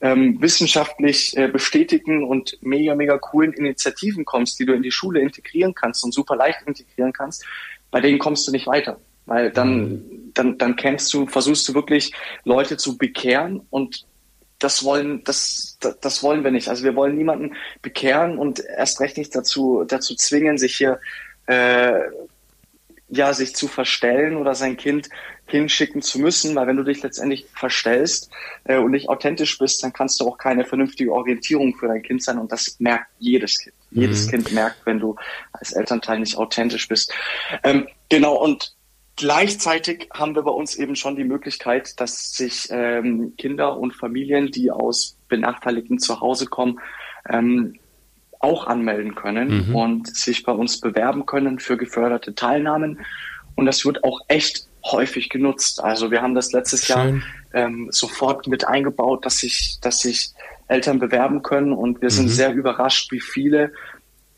ähm, wissenschaftlich äh, bestätigten und mega, mega coolen Initiativen kommst, die du in die Schule integrieren kannst und super leicht integrieren kannst, bei denen kommst du nicht weiter. Weil dann, mhm. dann, dann kennst du, versuchst du wirklich Leute zu bekehren und das wollen, das, das wollen wir nicht. Also wir wollen niemanden bekehren und erst recht nicht dazu, dazu zwingen, sich hier äh, ja, sich zu verstellen oder sein Kind hinschicken zu müssen, weil wenn du dich letztendlich verstellst äh, und nicht authentisch bist, dann kannst du auch keine vernünftige Orientierung für dein Kind sein und das merkt jedes Kind. Mhm. Jedes Kind merkt, wenn du als Elternteil nicht authentisch bist. Ähm, genau, und Gleichzeitig haben wir bei uns eben schon die Möglichkeit, dass sich ähm, Kinder und Familien, die aus benachteiligten Zuhause kommen, ähm, auch anmelden können mhm. und sich bei uns bewerben können für geförderte Teilnahmen. Und das wird auch echt häufig genutzt. Also wir haben das letztes Schön. Jahr ähm, sofort mit eingebaut, dass sich, dass sich Eltern bewerben können. Und wir sind mhm. sehr überrascht, wie viele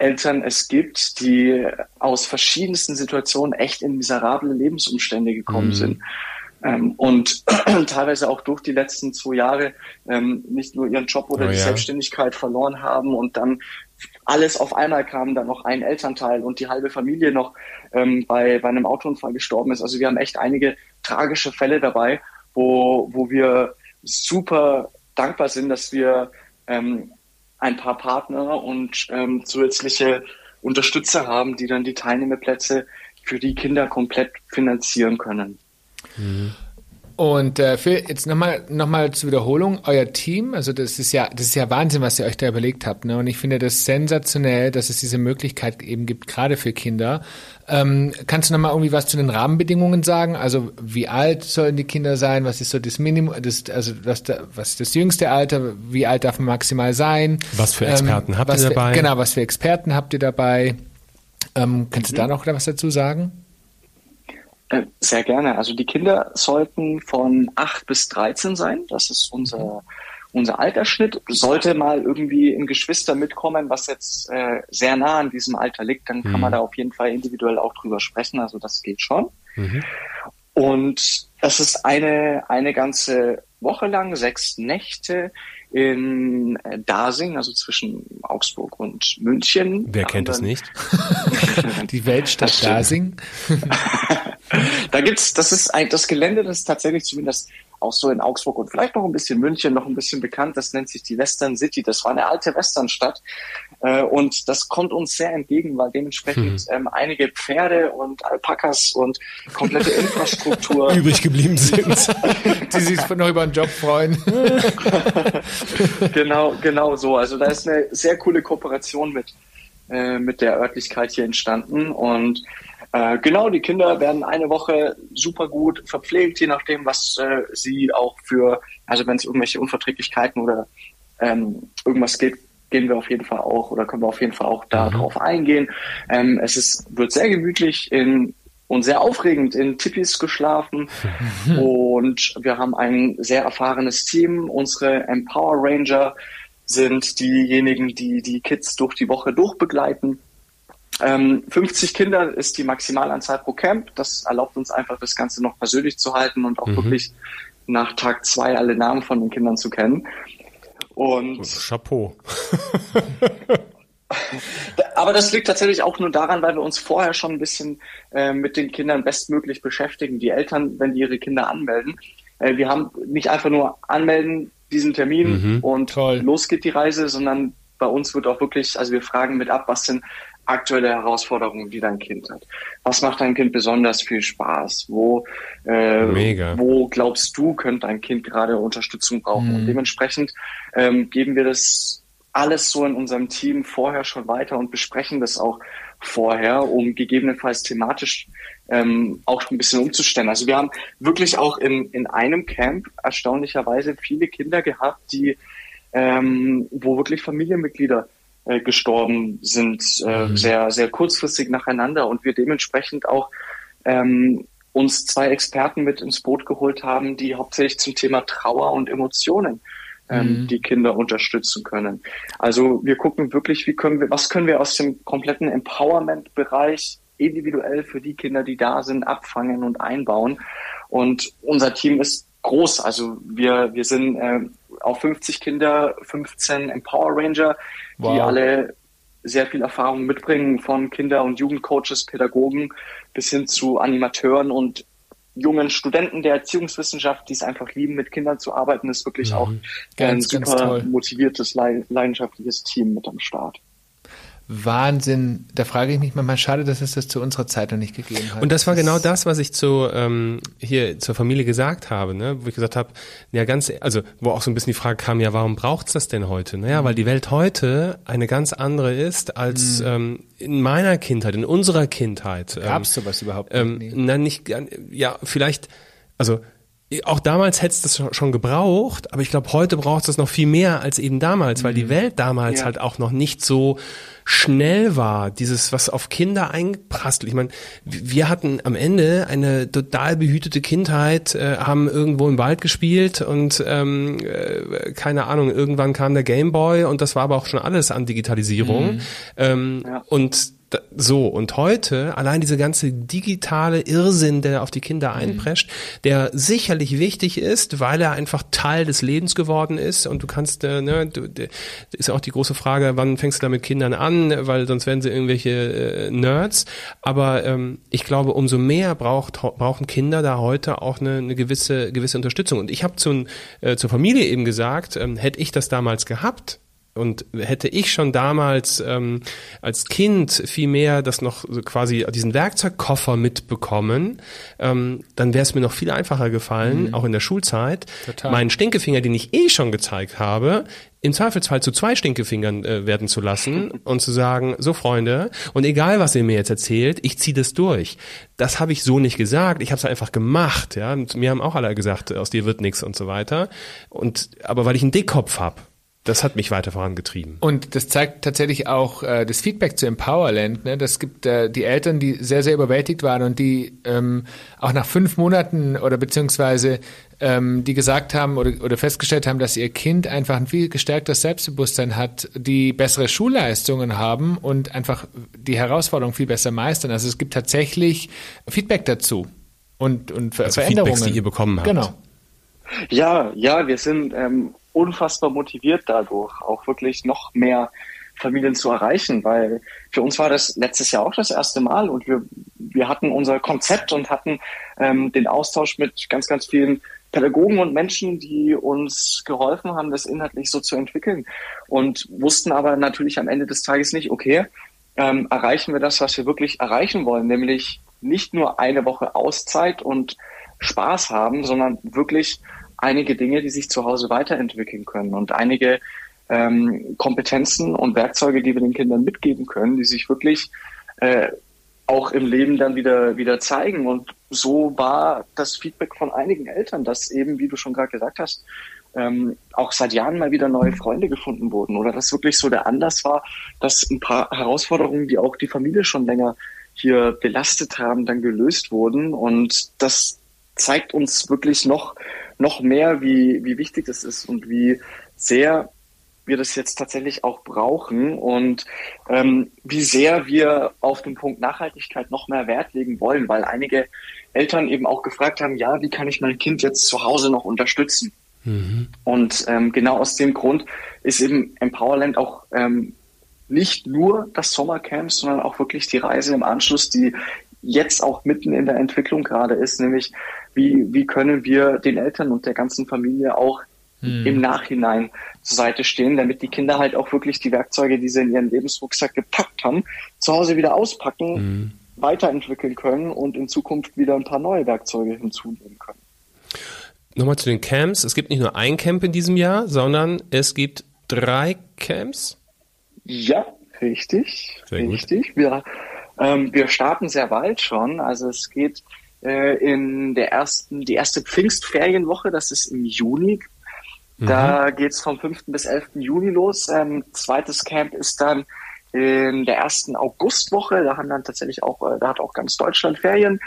Eltern es gibt, die aus verschiedensten Situationen echt in miserable Lebensumstände gekommen mhm. sind. Ähm, und teilweise auch durch die letzten zwei Jahre ähm, nicht nur ihren Job oder oh, die ja. Selbstständigkeit verloren haben und dann alles auf einmal kam, dann noch ein Elternteil und die halbe Familie noch ähm, bei, bei einem Autounfall gestorben ist. Also wir haben echt einige tragische Fälle dabei, wo, wo wir super dankbar sind, dass wir ähm, ein paar Partner und ähm, zusätzliche Unterstützer haben, die dann die Teilnehmerplätze für die Kinder komplett finanzieren können. Mhm. Und äh, für jetzt nochmal noch mal zur Wiederholung, euer Team, also das ist ja, das ist ja Wahnsinn, was ihr euch da überlegt habt. Ne? Und ich finde das sensationell, dass es diese Möglichkeit eben gibt, gerade für Kinder. Ähm, kannst du nochmal irgendwie was zu den Rahmenbedingungen sagen? Also wie alt sollen die Kinder sein? Was ist so das Minimum, das, also was, was ist das jüngste Alter? Wie alt darf man maximal sein? Was für Experten ähm, habt ihr dabei? Für, genau, was für Experten habt ihr dabei? Ähm, kannst du da noch was dazu sagen? Äh, sehr gerne. Also die Kinder sollten von 8 bis 13 sein. Das ist unser, unser Altersschnitt. Sollte mal irgendwie ein Geschwister mitkommen, was jetzt äh, sehr nah an diesem Alter liegt, dann kann mhm. man da auf jeden Fall individuell auch drüber sprechen. Also das geht schon. Mhm. Und das ist eine, eine ganze Woche lang, sechs Nächte in äh, Dasing, also zwischen Augsburg und München. Wer kennt das nicht? Die Weltstadt Dasing. da gibt's, das ist ein, das Gelände, das ist tatsächlich zumindest auch so in Augsburg und vielleicht noch ein bisschen München noch ein bisschen bekannt. Das nennt sich die Western City. Das war eine alte Westernstadt. Äh, und das kommt uns sehr entgegen, weil dementsprechend hm. ähm, einige Pferde und Alpakas und komplette Infrastruktur übrig geblieben sind, die sich noch über einen Job freuen. genau, genau so. Also da ist eine sehr coole Kooperation mit, äh, mit der Örtlichkeit hier entstanden und äh, genau, die Kinder werden eine Woche super gut verpflegt, je nachdem, was äh, sie auch für, also wenn es irgendwelche Unverträglichkeiten oder ähm, irgendwas gibt, gehen wir auf jeden Fall auch oder können wir auf jeden Fall auch darauf mhm. eingehen. Ähm, es ist, wird sehr gemütlich in und sehr aufregend in Tippis geschlafen und wir haben ein sehr erfahrenes Team. Unsere Empower Ranger sind diejenigen, die die Kids durch die Woche durchbegleiten. Ähm, 50 Kinder ist die Maximalanzahl pro Camp. Das erlaubt uns einfach, das Ganze noch persönlich zu halten und auch mhm. wirklich nach Tag zwei alle Namen von den Kindern zu kennen. Und Chapeau. Aber das liegt tatsächlich auch nur daran, weil wir uns vorher schon ein bisschen äh, mit den Kindern bestmöglich beschäftigen. Die Eltern, wenn die ihre Kinder anmelden, äh, wir haben nicht einfach nur anmelden, diesen Termin mhm, und toll. los geht die Reise, sondern bei uns wird auch wirklich, also wir fragen mit ab, was sind aktuelle Herausforderungen, die dein Kind hat. Was macht dein Kind besonders viel Spaß? Wo, äh, Mega. wo glaubst du, könnte dein Kind gerade Unterstützung brauchen? Mhm. Und dementsprechend ähm, geben wir das alles so in unserem Team vorher schon weiter und besprechen das auch vorher, um gegebenenfalls thematisch ähm, auch ein bisschen umzustellen. Also wir haben wirklich auch in, in einem Camp erstaunlicherweise viele Kinder gehabt, die ähm, wo wirklich Familienmitglieder äh, gestorben sind, äh, mhm. sehr, sehr kurzfristig nacheinander und wir dementsprechend auch ähm, uns zwei Experten mit ins Boot geholt haben, die hauptsächlich zum Thema Trauer und Emotionen ähm, mhm. die Kinder unterstützen können. Also wir gucken wirklich, wie können wir, was können wir aus dem kompletten Empowerment-Bereich individuell für die Kinder, die da sind, abfangen und einbauen. Und unser Team ist groß. Also wir, wir sind äh, auf 50 Kinder, 15 Empower Ranger, wow. die alle sehr viel Erfahrung mitbringen von Kinder- und Jugendcoaches, Pädagogen bis hin zu Animateuren und jungen Studenten der Erziehungswissenschaft, die es einfach lieben, mit Kindern zu arbeiten, ist wirklich mhm. auch ganz, ein super motiviertes, leidenschaftliches Team mit am Start. Wahnsinn. Da frage ich mich mal, schade, dass es das zu unserer Zeit noch nicht gegeben hat. Und das war genau das, was ich zu ähm, hier zur Familie gesagt habe, ne? wo ich gesagt habe, ja ganz, also wo auch so ein bisschen die Frage kam, ja, warum braucht's das denn heute? Naja, weil die Welt heute eine ganz andere ist als mhm. ähm, in meiner Kindheit, in unserer Kindheit. Gab's ähm, sowas überhaupt ähm, nicht? Na, nicht, ja, vielleicht, also auch damals hätte es das schon gebraucht, aber ich glaube, heute braucht es noch viel mehr als eben damals, weil die mhm. Welt damals ja. halt auch noch nicht so schnell war, dieses, was auf Kinder einprasselt. Ich meine, wir hatten am Ende eine total behütete Kindheit, äh, haben irgendwo im Wald gespielt und ähm, äh, keine Ahnung, irgendwann kam der Gameboy und das war aber auch schon alles an Digitalisierung. Mhm. Ähm, ja. Und so, und heute, allein diese ganze digitale Irrsinn, der auf die Kinder mhm. einprescht, der sicherlich wichtig ist, weil er einfach Teil des Lebens geworden ist. Und du kannst, äh, ne, du, ist auch die große Frage, wann fängst du da mit Kindern an, weil sonst werden sie irgendwelche äh, Nerds, aber ähm, ich glaube, umso mehr braucht, brauchen Kinder da heute auch eine, eine gewisse, gewisse Unterstützung. Und ich habe zu, äh, zur Familie eben gesagt, ähm, hätte ich das damals gehabt, und hätte ich schon damals ähm, als Kind viel mehr das noch so quasi diesen Werkzeugkoffer mitbekommen, ähm, dann wäre es mir noch viel einfacher gefallen, mhm. auch in der Schulzeit, Total. meinen Stinkefinger, den ich eh schon gezeigt habe, im Zweifelsfall zu zwei Stinkefingern äh, werden zu lassen und zu sagen, so Freunde, und egal was ihr mir jetzt erzählt, ich ziehe das durch. Das habe ich so nicht gesagt, ich habe es einfach gemacht. Ja, und mir haben auch alle gesagt, aus dir wird nichts und so weiter. Und aber weil ich einen Dickkopf hab das hat mich weiter vorangetrieben. Und das zeigt tatsächlich auch äh, das Feedback zu Empowerland. Ne? Das gibt äh, die Eltern, die sehr, sehr überwältigt waren und die ähm, auch nach fünf Monaten oder beziehungsweise ähm, die gesagt haben oder, oder festgestellt haben, dass ihr Kind einfach ein viel gestärktes Selbstbewusstsein hat, die bessere Schulleistungen haben und einfach die Herausforderung viel besser meistern. Also es gibt tatsächlich Feedback dazu und, und also Veränderungen. Feedbacks, die ihr bekommen habt. Genau. Ja, ja, wir sind ähm, unfassbar motiviert dadurch, auch wirklich noch mehr Familien zu erreichen, weil für uns war das letztes Jahr auch das erste Mal und wir, wir hatten unser Konzept und hatten ähm, den Austausch mit ganz, ganz vielen Pädagogen und Menschen, die uns geholfen haben, das inhaltlich so zu entwickeln und wussten aber natürlich am Ende des Tages nicht, okay, ähm, erreichen wir das, was wir wirklich erreichen wollen, nämlich nicht nur eine Woche Auszeit und Spaß haben, sondern wirklich einige Dinge, die sich zu Hause weiterentwickeln können und einige ähm, Kompetenzen und Werkzeuge, die wir den Kindern mitgeben können, die sich wirklich äh, auch im Leben dann wieder wieder zeigen. Und so war das Feedback von einigen Eltern, dass eben, wie du schon gerade gesagt hast, ähm, auch seit Jahren mal wieder neue Freunde gefunden wurden oder dass wirklich so der Anlass war, dass ein paar Herausforderungen, die auch die Familie schon länger hier belastet haben, dann gelöst wurden. Und das zeigt uns wirklich noch noch mehr, wie, wie wichtig das ist und wie sehr wir das jetzt tatsächlich auch brauchen und ähm, wie sehr wir auf den Punkt Nachhaltigkeit noch mehr Wert legen wollen, weil einige Eltern eben auch gefragt haben, ja, wie kann ich mein Kind jetzt zu Hause noch unterstützen? Mhm. Und ähm, genau aus dem Grund ist eben Empowerland auch ähm, nicht nur das Sommercamp, sondern auch wirklich die Reise im Anschluss, die jetzt auch mitten in der Entwicklung gerade ist, nämlich wie, wie können wir den Eltern und der ganzen Familie auch hm. im Nachhinein zur Seite stehen, damit die Kinder halt auch wirklich die Werkzeuge, die sie in ihren Lebensrucksack gepackt haben, zu Hause wieder auspacken, hm. weiterentwickeln können und in Zukunft wieder ein paar neue Werkzeuge hinzunehmen können. Nochmal zu den Camps. Es gibt nicht nur ein Camp in diesem Jahr, sondern es gibt drei Camps. Ja, richtig. Sehr richtig. Gut. Wir, ähm, wir starten sehr bald schon. Also es geht äh, in der ersten, die erste Pfingstferienwoche, das ist im Juni. Da mhm. geht's vom 5. bis 11. Juni los. Ähm, zweites Camp ist dann in der ersten Augustwoche. Da haben dann tatsächlich auch, äh, da hat auch ganz Deutschland Ferien.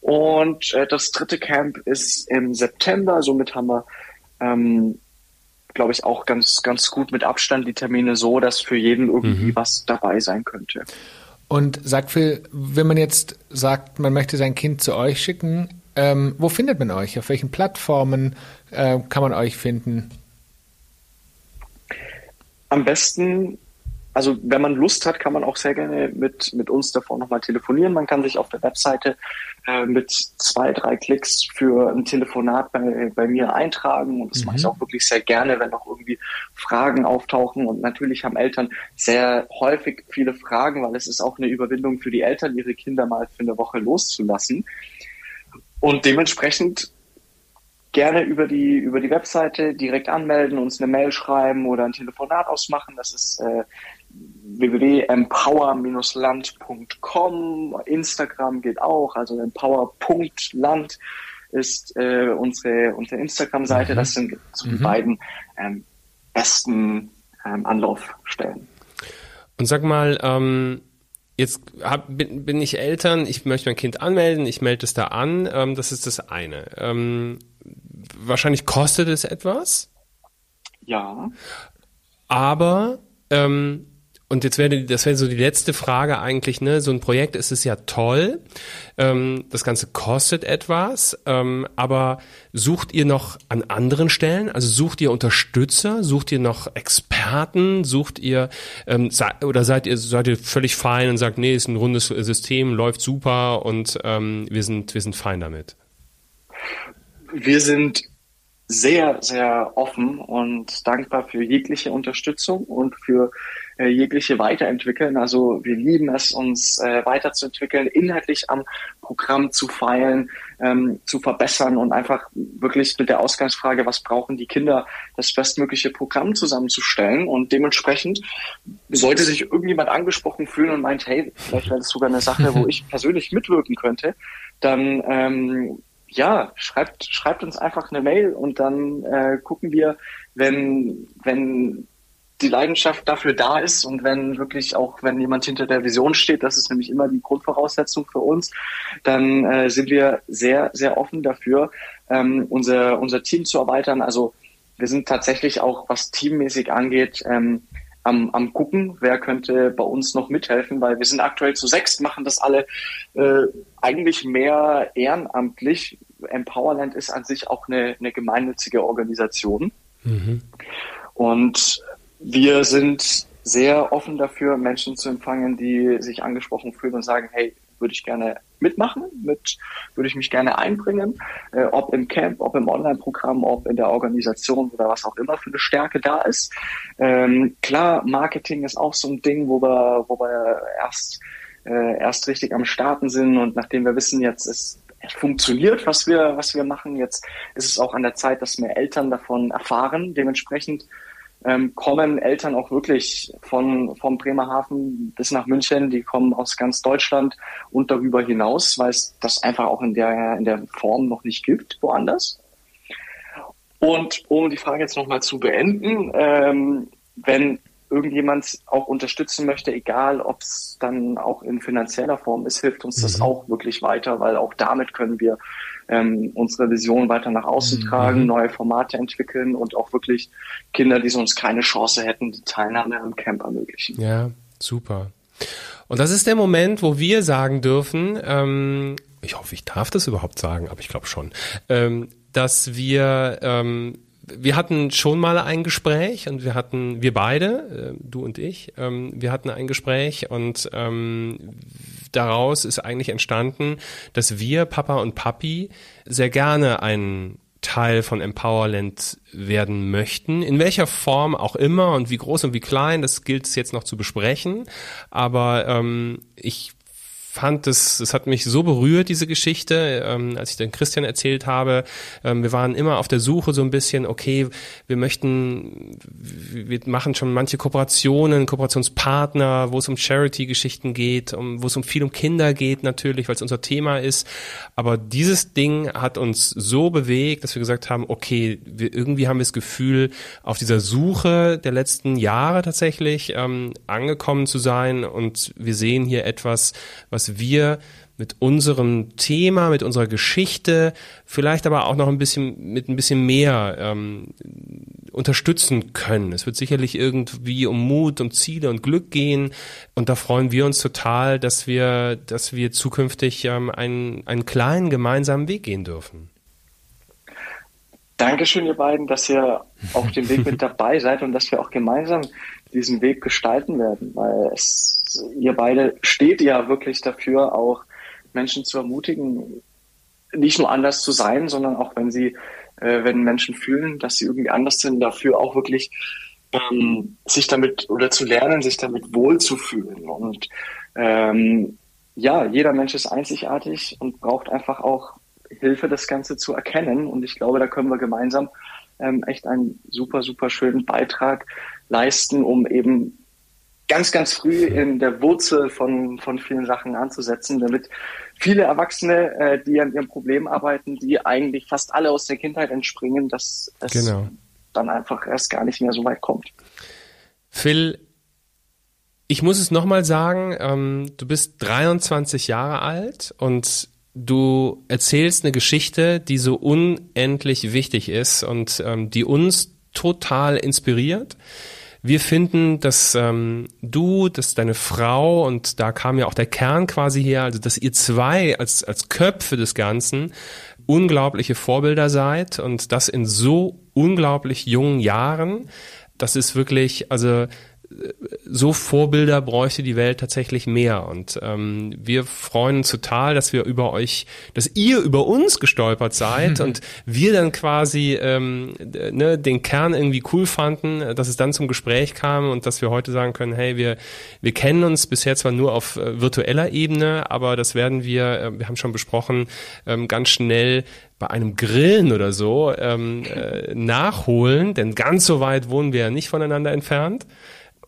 Und äh, das dritte Camp ist im September. Somit haben wir, ähm, glaube ich, auch ganz, ganz gut mit Abstand die Termine so, dass für jeden irgendwie mhm. was dabei sein könnte. Und sagt Phil, wenn man jetzt sagt, man möchte sein Kind zu euch schicken, ähm, wo findet man euch? Auf welchen Plattformen äh, kann man euch finden? Am besten also wenn man Lust hat, kann man auch sehr gerne mit, mit uns davor nochmal telefonieren. Man kann sich auf der Webseite äh, mit zwei, drei Klicks für ein Telefonat bei, bei mir eintragen. Und das mhm. mache ich auch wirklich sehr gerne, wenn noch irgendwie Fragen auftauchen. Und natürlich haben Eltern sehr häufig viele Fragen, weil es ist auch eine Überwindung für die Eltern, ihre Kinder mal für eine Woche loszulassen. Und dementsprechend gerne über die, über die Webseite direkt anmelden, uns eine Mail schreiben oder ein Telefonat ausmachen. Das ist äh, www.empower-land.com. Instagram geht auch, also empower.land ist äh, unsere, unsere Instagram-Seite. Mhm. Das sind so die mhm. beiden ähm, besten ähm, Anlaufstellen. Und sag mal, ähm, jetzt hab, bin, bin ich Eltern, ich möchte mein Kind anmelden, ich melde es da an, ähm, das ist das eine. Ähm, wahrscheinlich kostet es etwas. Ja. Aber ähm, und jetzt wäre das wäre so die letzte Frage eigentlich, ne? So ein Projekt ist es ja toll. Ähm, das Ganze kostet etwas, ähm, aber sucht ihr noch an anderen Stellen? Also sucht ihr Unterstützer? Sucht ihr noch Experten? Sucht ihr ähm, oder seid ihr seid ihr völlig fein und sagt, nee, ist ein rundes System, läuft super und ähm, wir sind wir sind fein damit? Wir sind sehr, sehr offen und dankbar für jegliche Unterstützung und für äh, jegliche weiterentwickeln. Also wir lieben es, uns äh, weiterzuentwickeln, inhaltlich am Programm zu feilen, ähm, zu verbessern und einfach wirklich mit der Ausgangsfrage, was brauchen die Kinder, das bestmögliche Programm zusammenzustellen. Und dementsprechend sollte sich irgendjemand angesprochen fühlen und meint, hey, vielleicht wäre das sogar eine Sache, wo ich persönlich mitwirken könnte, dann ähm, ja, schreibt, schreibt uns einfach eine Mail und dann äh, gucken wir, wenn, wenn die Leidenschaft dafür da ist und wenn wirklich auch, wenn jemand hinter der Vision steht, das ist nämlich immer die Grundvoraussetzung für uns, dann äh, sind wir sehr, sehr offen dafür, ähm, unser, unser Team zu erweitern. Also wir sind tatsächlich auch, was teammäßig angeht, ähm, am, am gucken, wer könnte bei uns noch mithelfen, weil wir sind aktuell zu sechs, machen das alle äh, eigentlich mehr ehrenamtlich. Empowerland ist an sich auch eine, eine gemeinnützige Organisation. Mhm. Und wir sind sehr offen dafür, Menschen zu empfangen, die sich angesprochen fühlen und sagen, hey, würde ich gerne mitmachen, mit, würde ich mich gerne einbringen, äh, ob im Camp, ob im Online-Programm, ob in der Organisation oder was auch immer für eine Stärke da ist. Ähm, klar, Marketing ist auch so ein Ding, wo wir, wo wir erst, äh, erst richtig am Starten sind und nachdem wir wissen, jetzt ist es funktioniert, was wir, was wir machen. Jetzt ist es auch an der Zeit, dass mehr Eltern davon erfahren. Dementsprechend ähm, kommen Eltern auch wirklich von vom Bremerhaven bis nach München. Die kommen aus ganz Deutschland und darüber hinaus, weil es das einfach auch in der in der Form noch nicht gibt woanders. Und um die Frage jetzt nochmal zu beenden, ähm, wenn irgendjemand auch unterstützen möchte, egal ob es dann auch in finanzieller Form ist, hilft uns das mhm. auch wirklich weiter, weil auch damit können wir ähm, unsere Vision weiter nach außen mhm. tragen, neue Formate entwickeln und auch wirklich Kinder, die sonst keine Chance hätten, die Teilnahme am Camp ermöglichen. Ja, super. Und das ist der Moment, wo wir sagen dürfen, ähm, ich hoffe, ich darf das überhaupt sagen, aber ich glaube schon, ähm, dass wir ähm, wir hatten schon mal ein Gespräch und wir hatten, wir beide, äh, du und ich, ähm, wir hatten ein Gespräch und ähm, daraus ist eigentlich entstanden, dass wir, Papa und Papi, sehr gerne ein Teil von Empowerland werden möchten. In welcher Form auch immer und wie groß und wie klein, das gilt es jetzt noch zu besprechen. Aber ähm, ich fand es, es hat mich so berührt, diese Geschichte, ähm, als ich den Christian erzählt habe. Ähm, wir waren immer auf der Suche so ein bisschen, okay, wir möchten, wir machen schon manche Kooperationen, Kooperationspartner, wo es um Charity-Geschichten geht, um, wo es um viel um Kinder geht natürlich, weil es unser Thema ist. Aber dieses Ding hat uns so bewegt, dass wir gesagt haben, okay, wir, irgendwie haben wir das Gefühl, auf dieser Suche der letzten Jahre tatsächlich ähm, angekommen zu sein und wir sehen hier etwas, was was wir mit unserem Thema, mit unserer Geschichte, vielleicht aber auch noch ein bisschen mit ein bisschen mehr ähm, unterstützen können. Es wird sicherlich irgendwie um Mut, um Ziele und Glück gehen. Und da freuen wir uns total, dass wir, dass wir zukünftig ähm, einen, einen kleinen gemeinsamen Weg gehen dürfen. Dankeschön, ihr beiden, dass ihr auf dem Weg mit dabei seid und dass wir auch gemeinsam diesen Weg gestalten werden, weil es, ihr beide steht ja wirklich dafür, auch Menschen zu ermutigen, nicht nur anders zu sein, sondern auch wenn sie, äh, wenn Menschen fühlen, dass sie irgendwie anders sind, dafür auch wirklich ähm, sich damit oder zu lernen, sich damit wohlzufühlen. Und ähm, ja, jeder Mensch ist einzigartig und braucht einfach auch Hilfe, das Ganze zu erkennen. Und ich glaube, da können wir gemeinsam ähm, echt einen super, super schönen Beitrag leisten, um eben ganz, ganz früh in der Wurzel von, von vielen Sachen anzusetzen, damit viele Erwachsene, äh, die an ihrem Problem arbeiten, die eigentlich fast alle aus der Kindheit entspringen, dass es genau. dann einfach erst gar nicht mehr so weit kommt. Phil, ich muss es nochmal sagen, ähm, du bist 23 Jahre alt und du erzählst eine Geschichte, die so unendlich wichtig ist und ähm, die uns total inspiriert. Wir finden, dass ähm, du, dass deine Frau und da kam ja auch der Kern quasi her, also dass ihr zwei als, als Köpfe des Ganzen unglaubliche Vorbilder seid und das in so unglaublich jungen Jahren. Das ist wirklich, also so Vorbilder bräuchte die Welt tatsächlich mehr. Und ähm, wir freuen uns total, dass wir über euch, dass ihr über uns gestolpert seid und wir dann quasi ähm, ne, den Kern irgendwie cool fanden, dass es dann zum Gespräch kam und dass wir heute sagen können, hey, wir, wir kennen uns bisher zwar nur auf äh, virtueller Ebene, aber das werden wir, äh, wir haben schon besprochen, ähm, ganz schnell bei einem Grillen oder so ähm, äh, nachholen, denn ganz so weit wohnen wir ja nicht voneinander entfernt.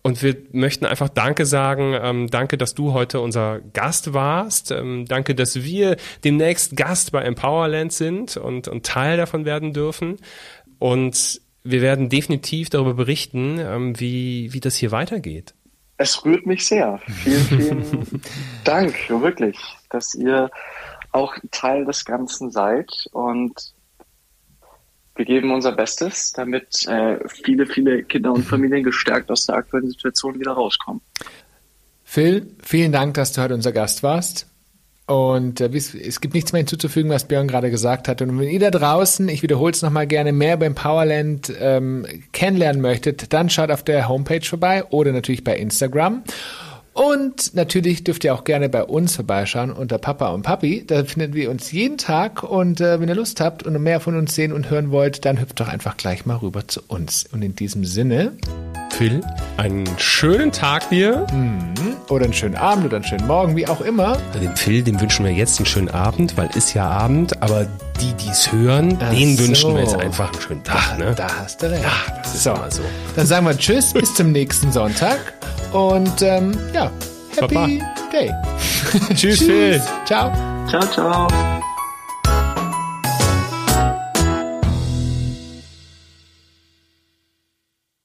Und wir möchten einfach Danke sagen. Ähm, danke, dass du heute unser Gast warst. Ähm, danke, dass wir demnächst Gast bei Empowerland sind und, und Teil davon werden dürfen. Und wir werden definitiv darüber berichten, ähm, wie, wie das hier weitergeht. Es rührt mich sehr. Vielen, vielen Dank, wirklich, dass ihr auch Teil des Ganzen seid. Und wir geben unser Bestes, damit äh, viele, viele Kinder und Familien gestärkt aus der aktuellen Situation wieder rauskommen. Phil, vielen Dank, dass du heute unser Gast warst. Und äh, es gibt nichts mehr hinzuzufügen, was Björn gerade gesagt hat. Und wenn ihr da draußen, ich wiederhole es nochmal gerne, mehr beim Powerland ähm, kennenlernen möchtet, dann schaut auf der Homepage vorbei oder natürlich bei Instagram. Und natürlich dürft ihr auch gerne bei uns vorbeischauen unter Papa und Papi. Da finden wir uns jeden Tag. Und äh, wenn ihr Lust habt und mehr von uns sehen und hören wollt, dann hüpft doch einfach gleich mal rüber zu uns. Und in diesem Sinne. Phil, einen schönen Tag dir. Mhm. Oder einen schönen Abend oder einen schönen Morgen, wie auch immer. Dem Phil, dem wünschen wir jetzt einen schönen Abend, weil ist ja Abend. Aber die, die es hören, Ach denen so. wünschen wir jetzt einfach einen schönen Tag. Ne? Da hast du recht. Ja, das ist so. immer so. Dann sagen wir Tschüss, bis zum nächsten Sonntag. Und ähm, ja, Happy Papa. Day. Tschüss, Phil. Ciao. Ciao, ciao.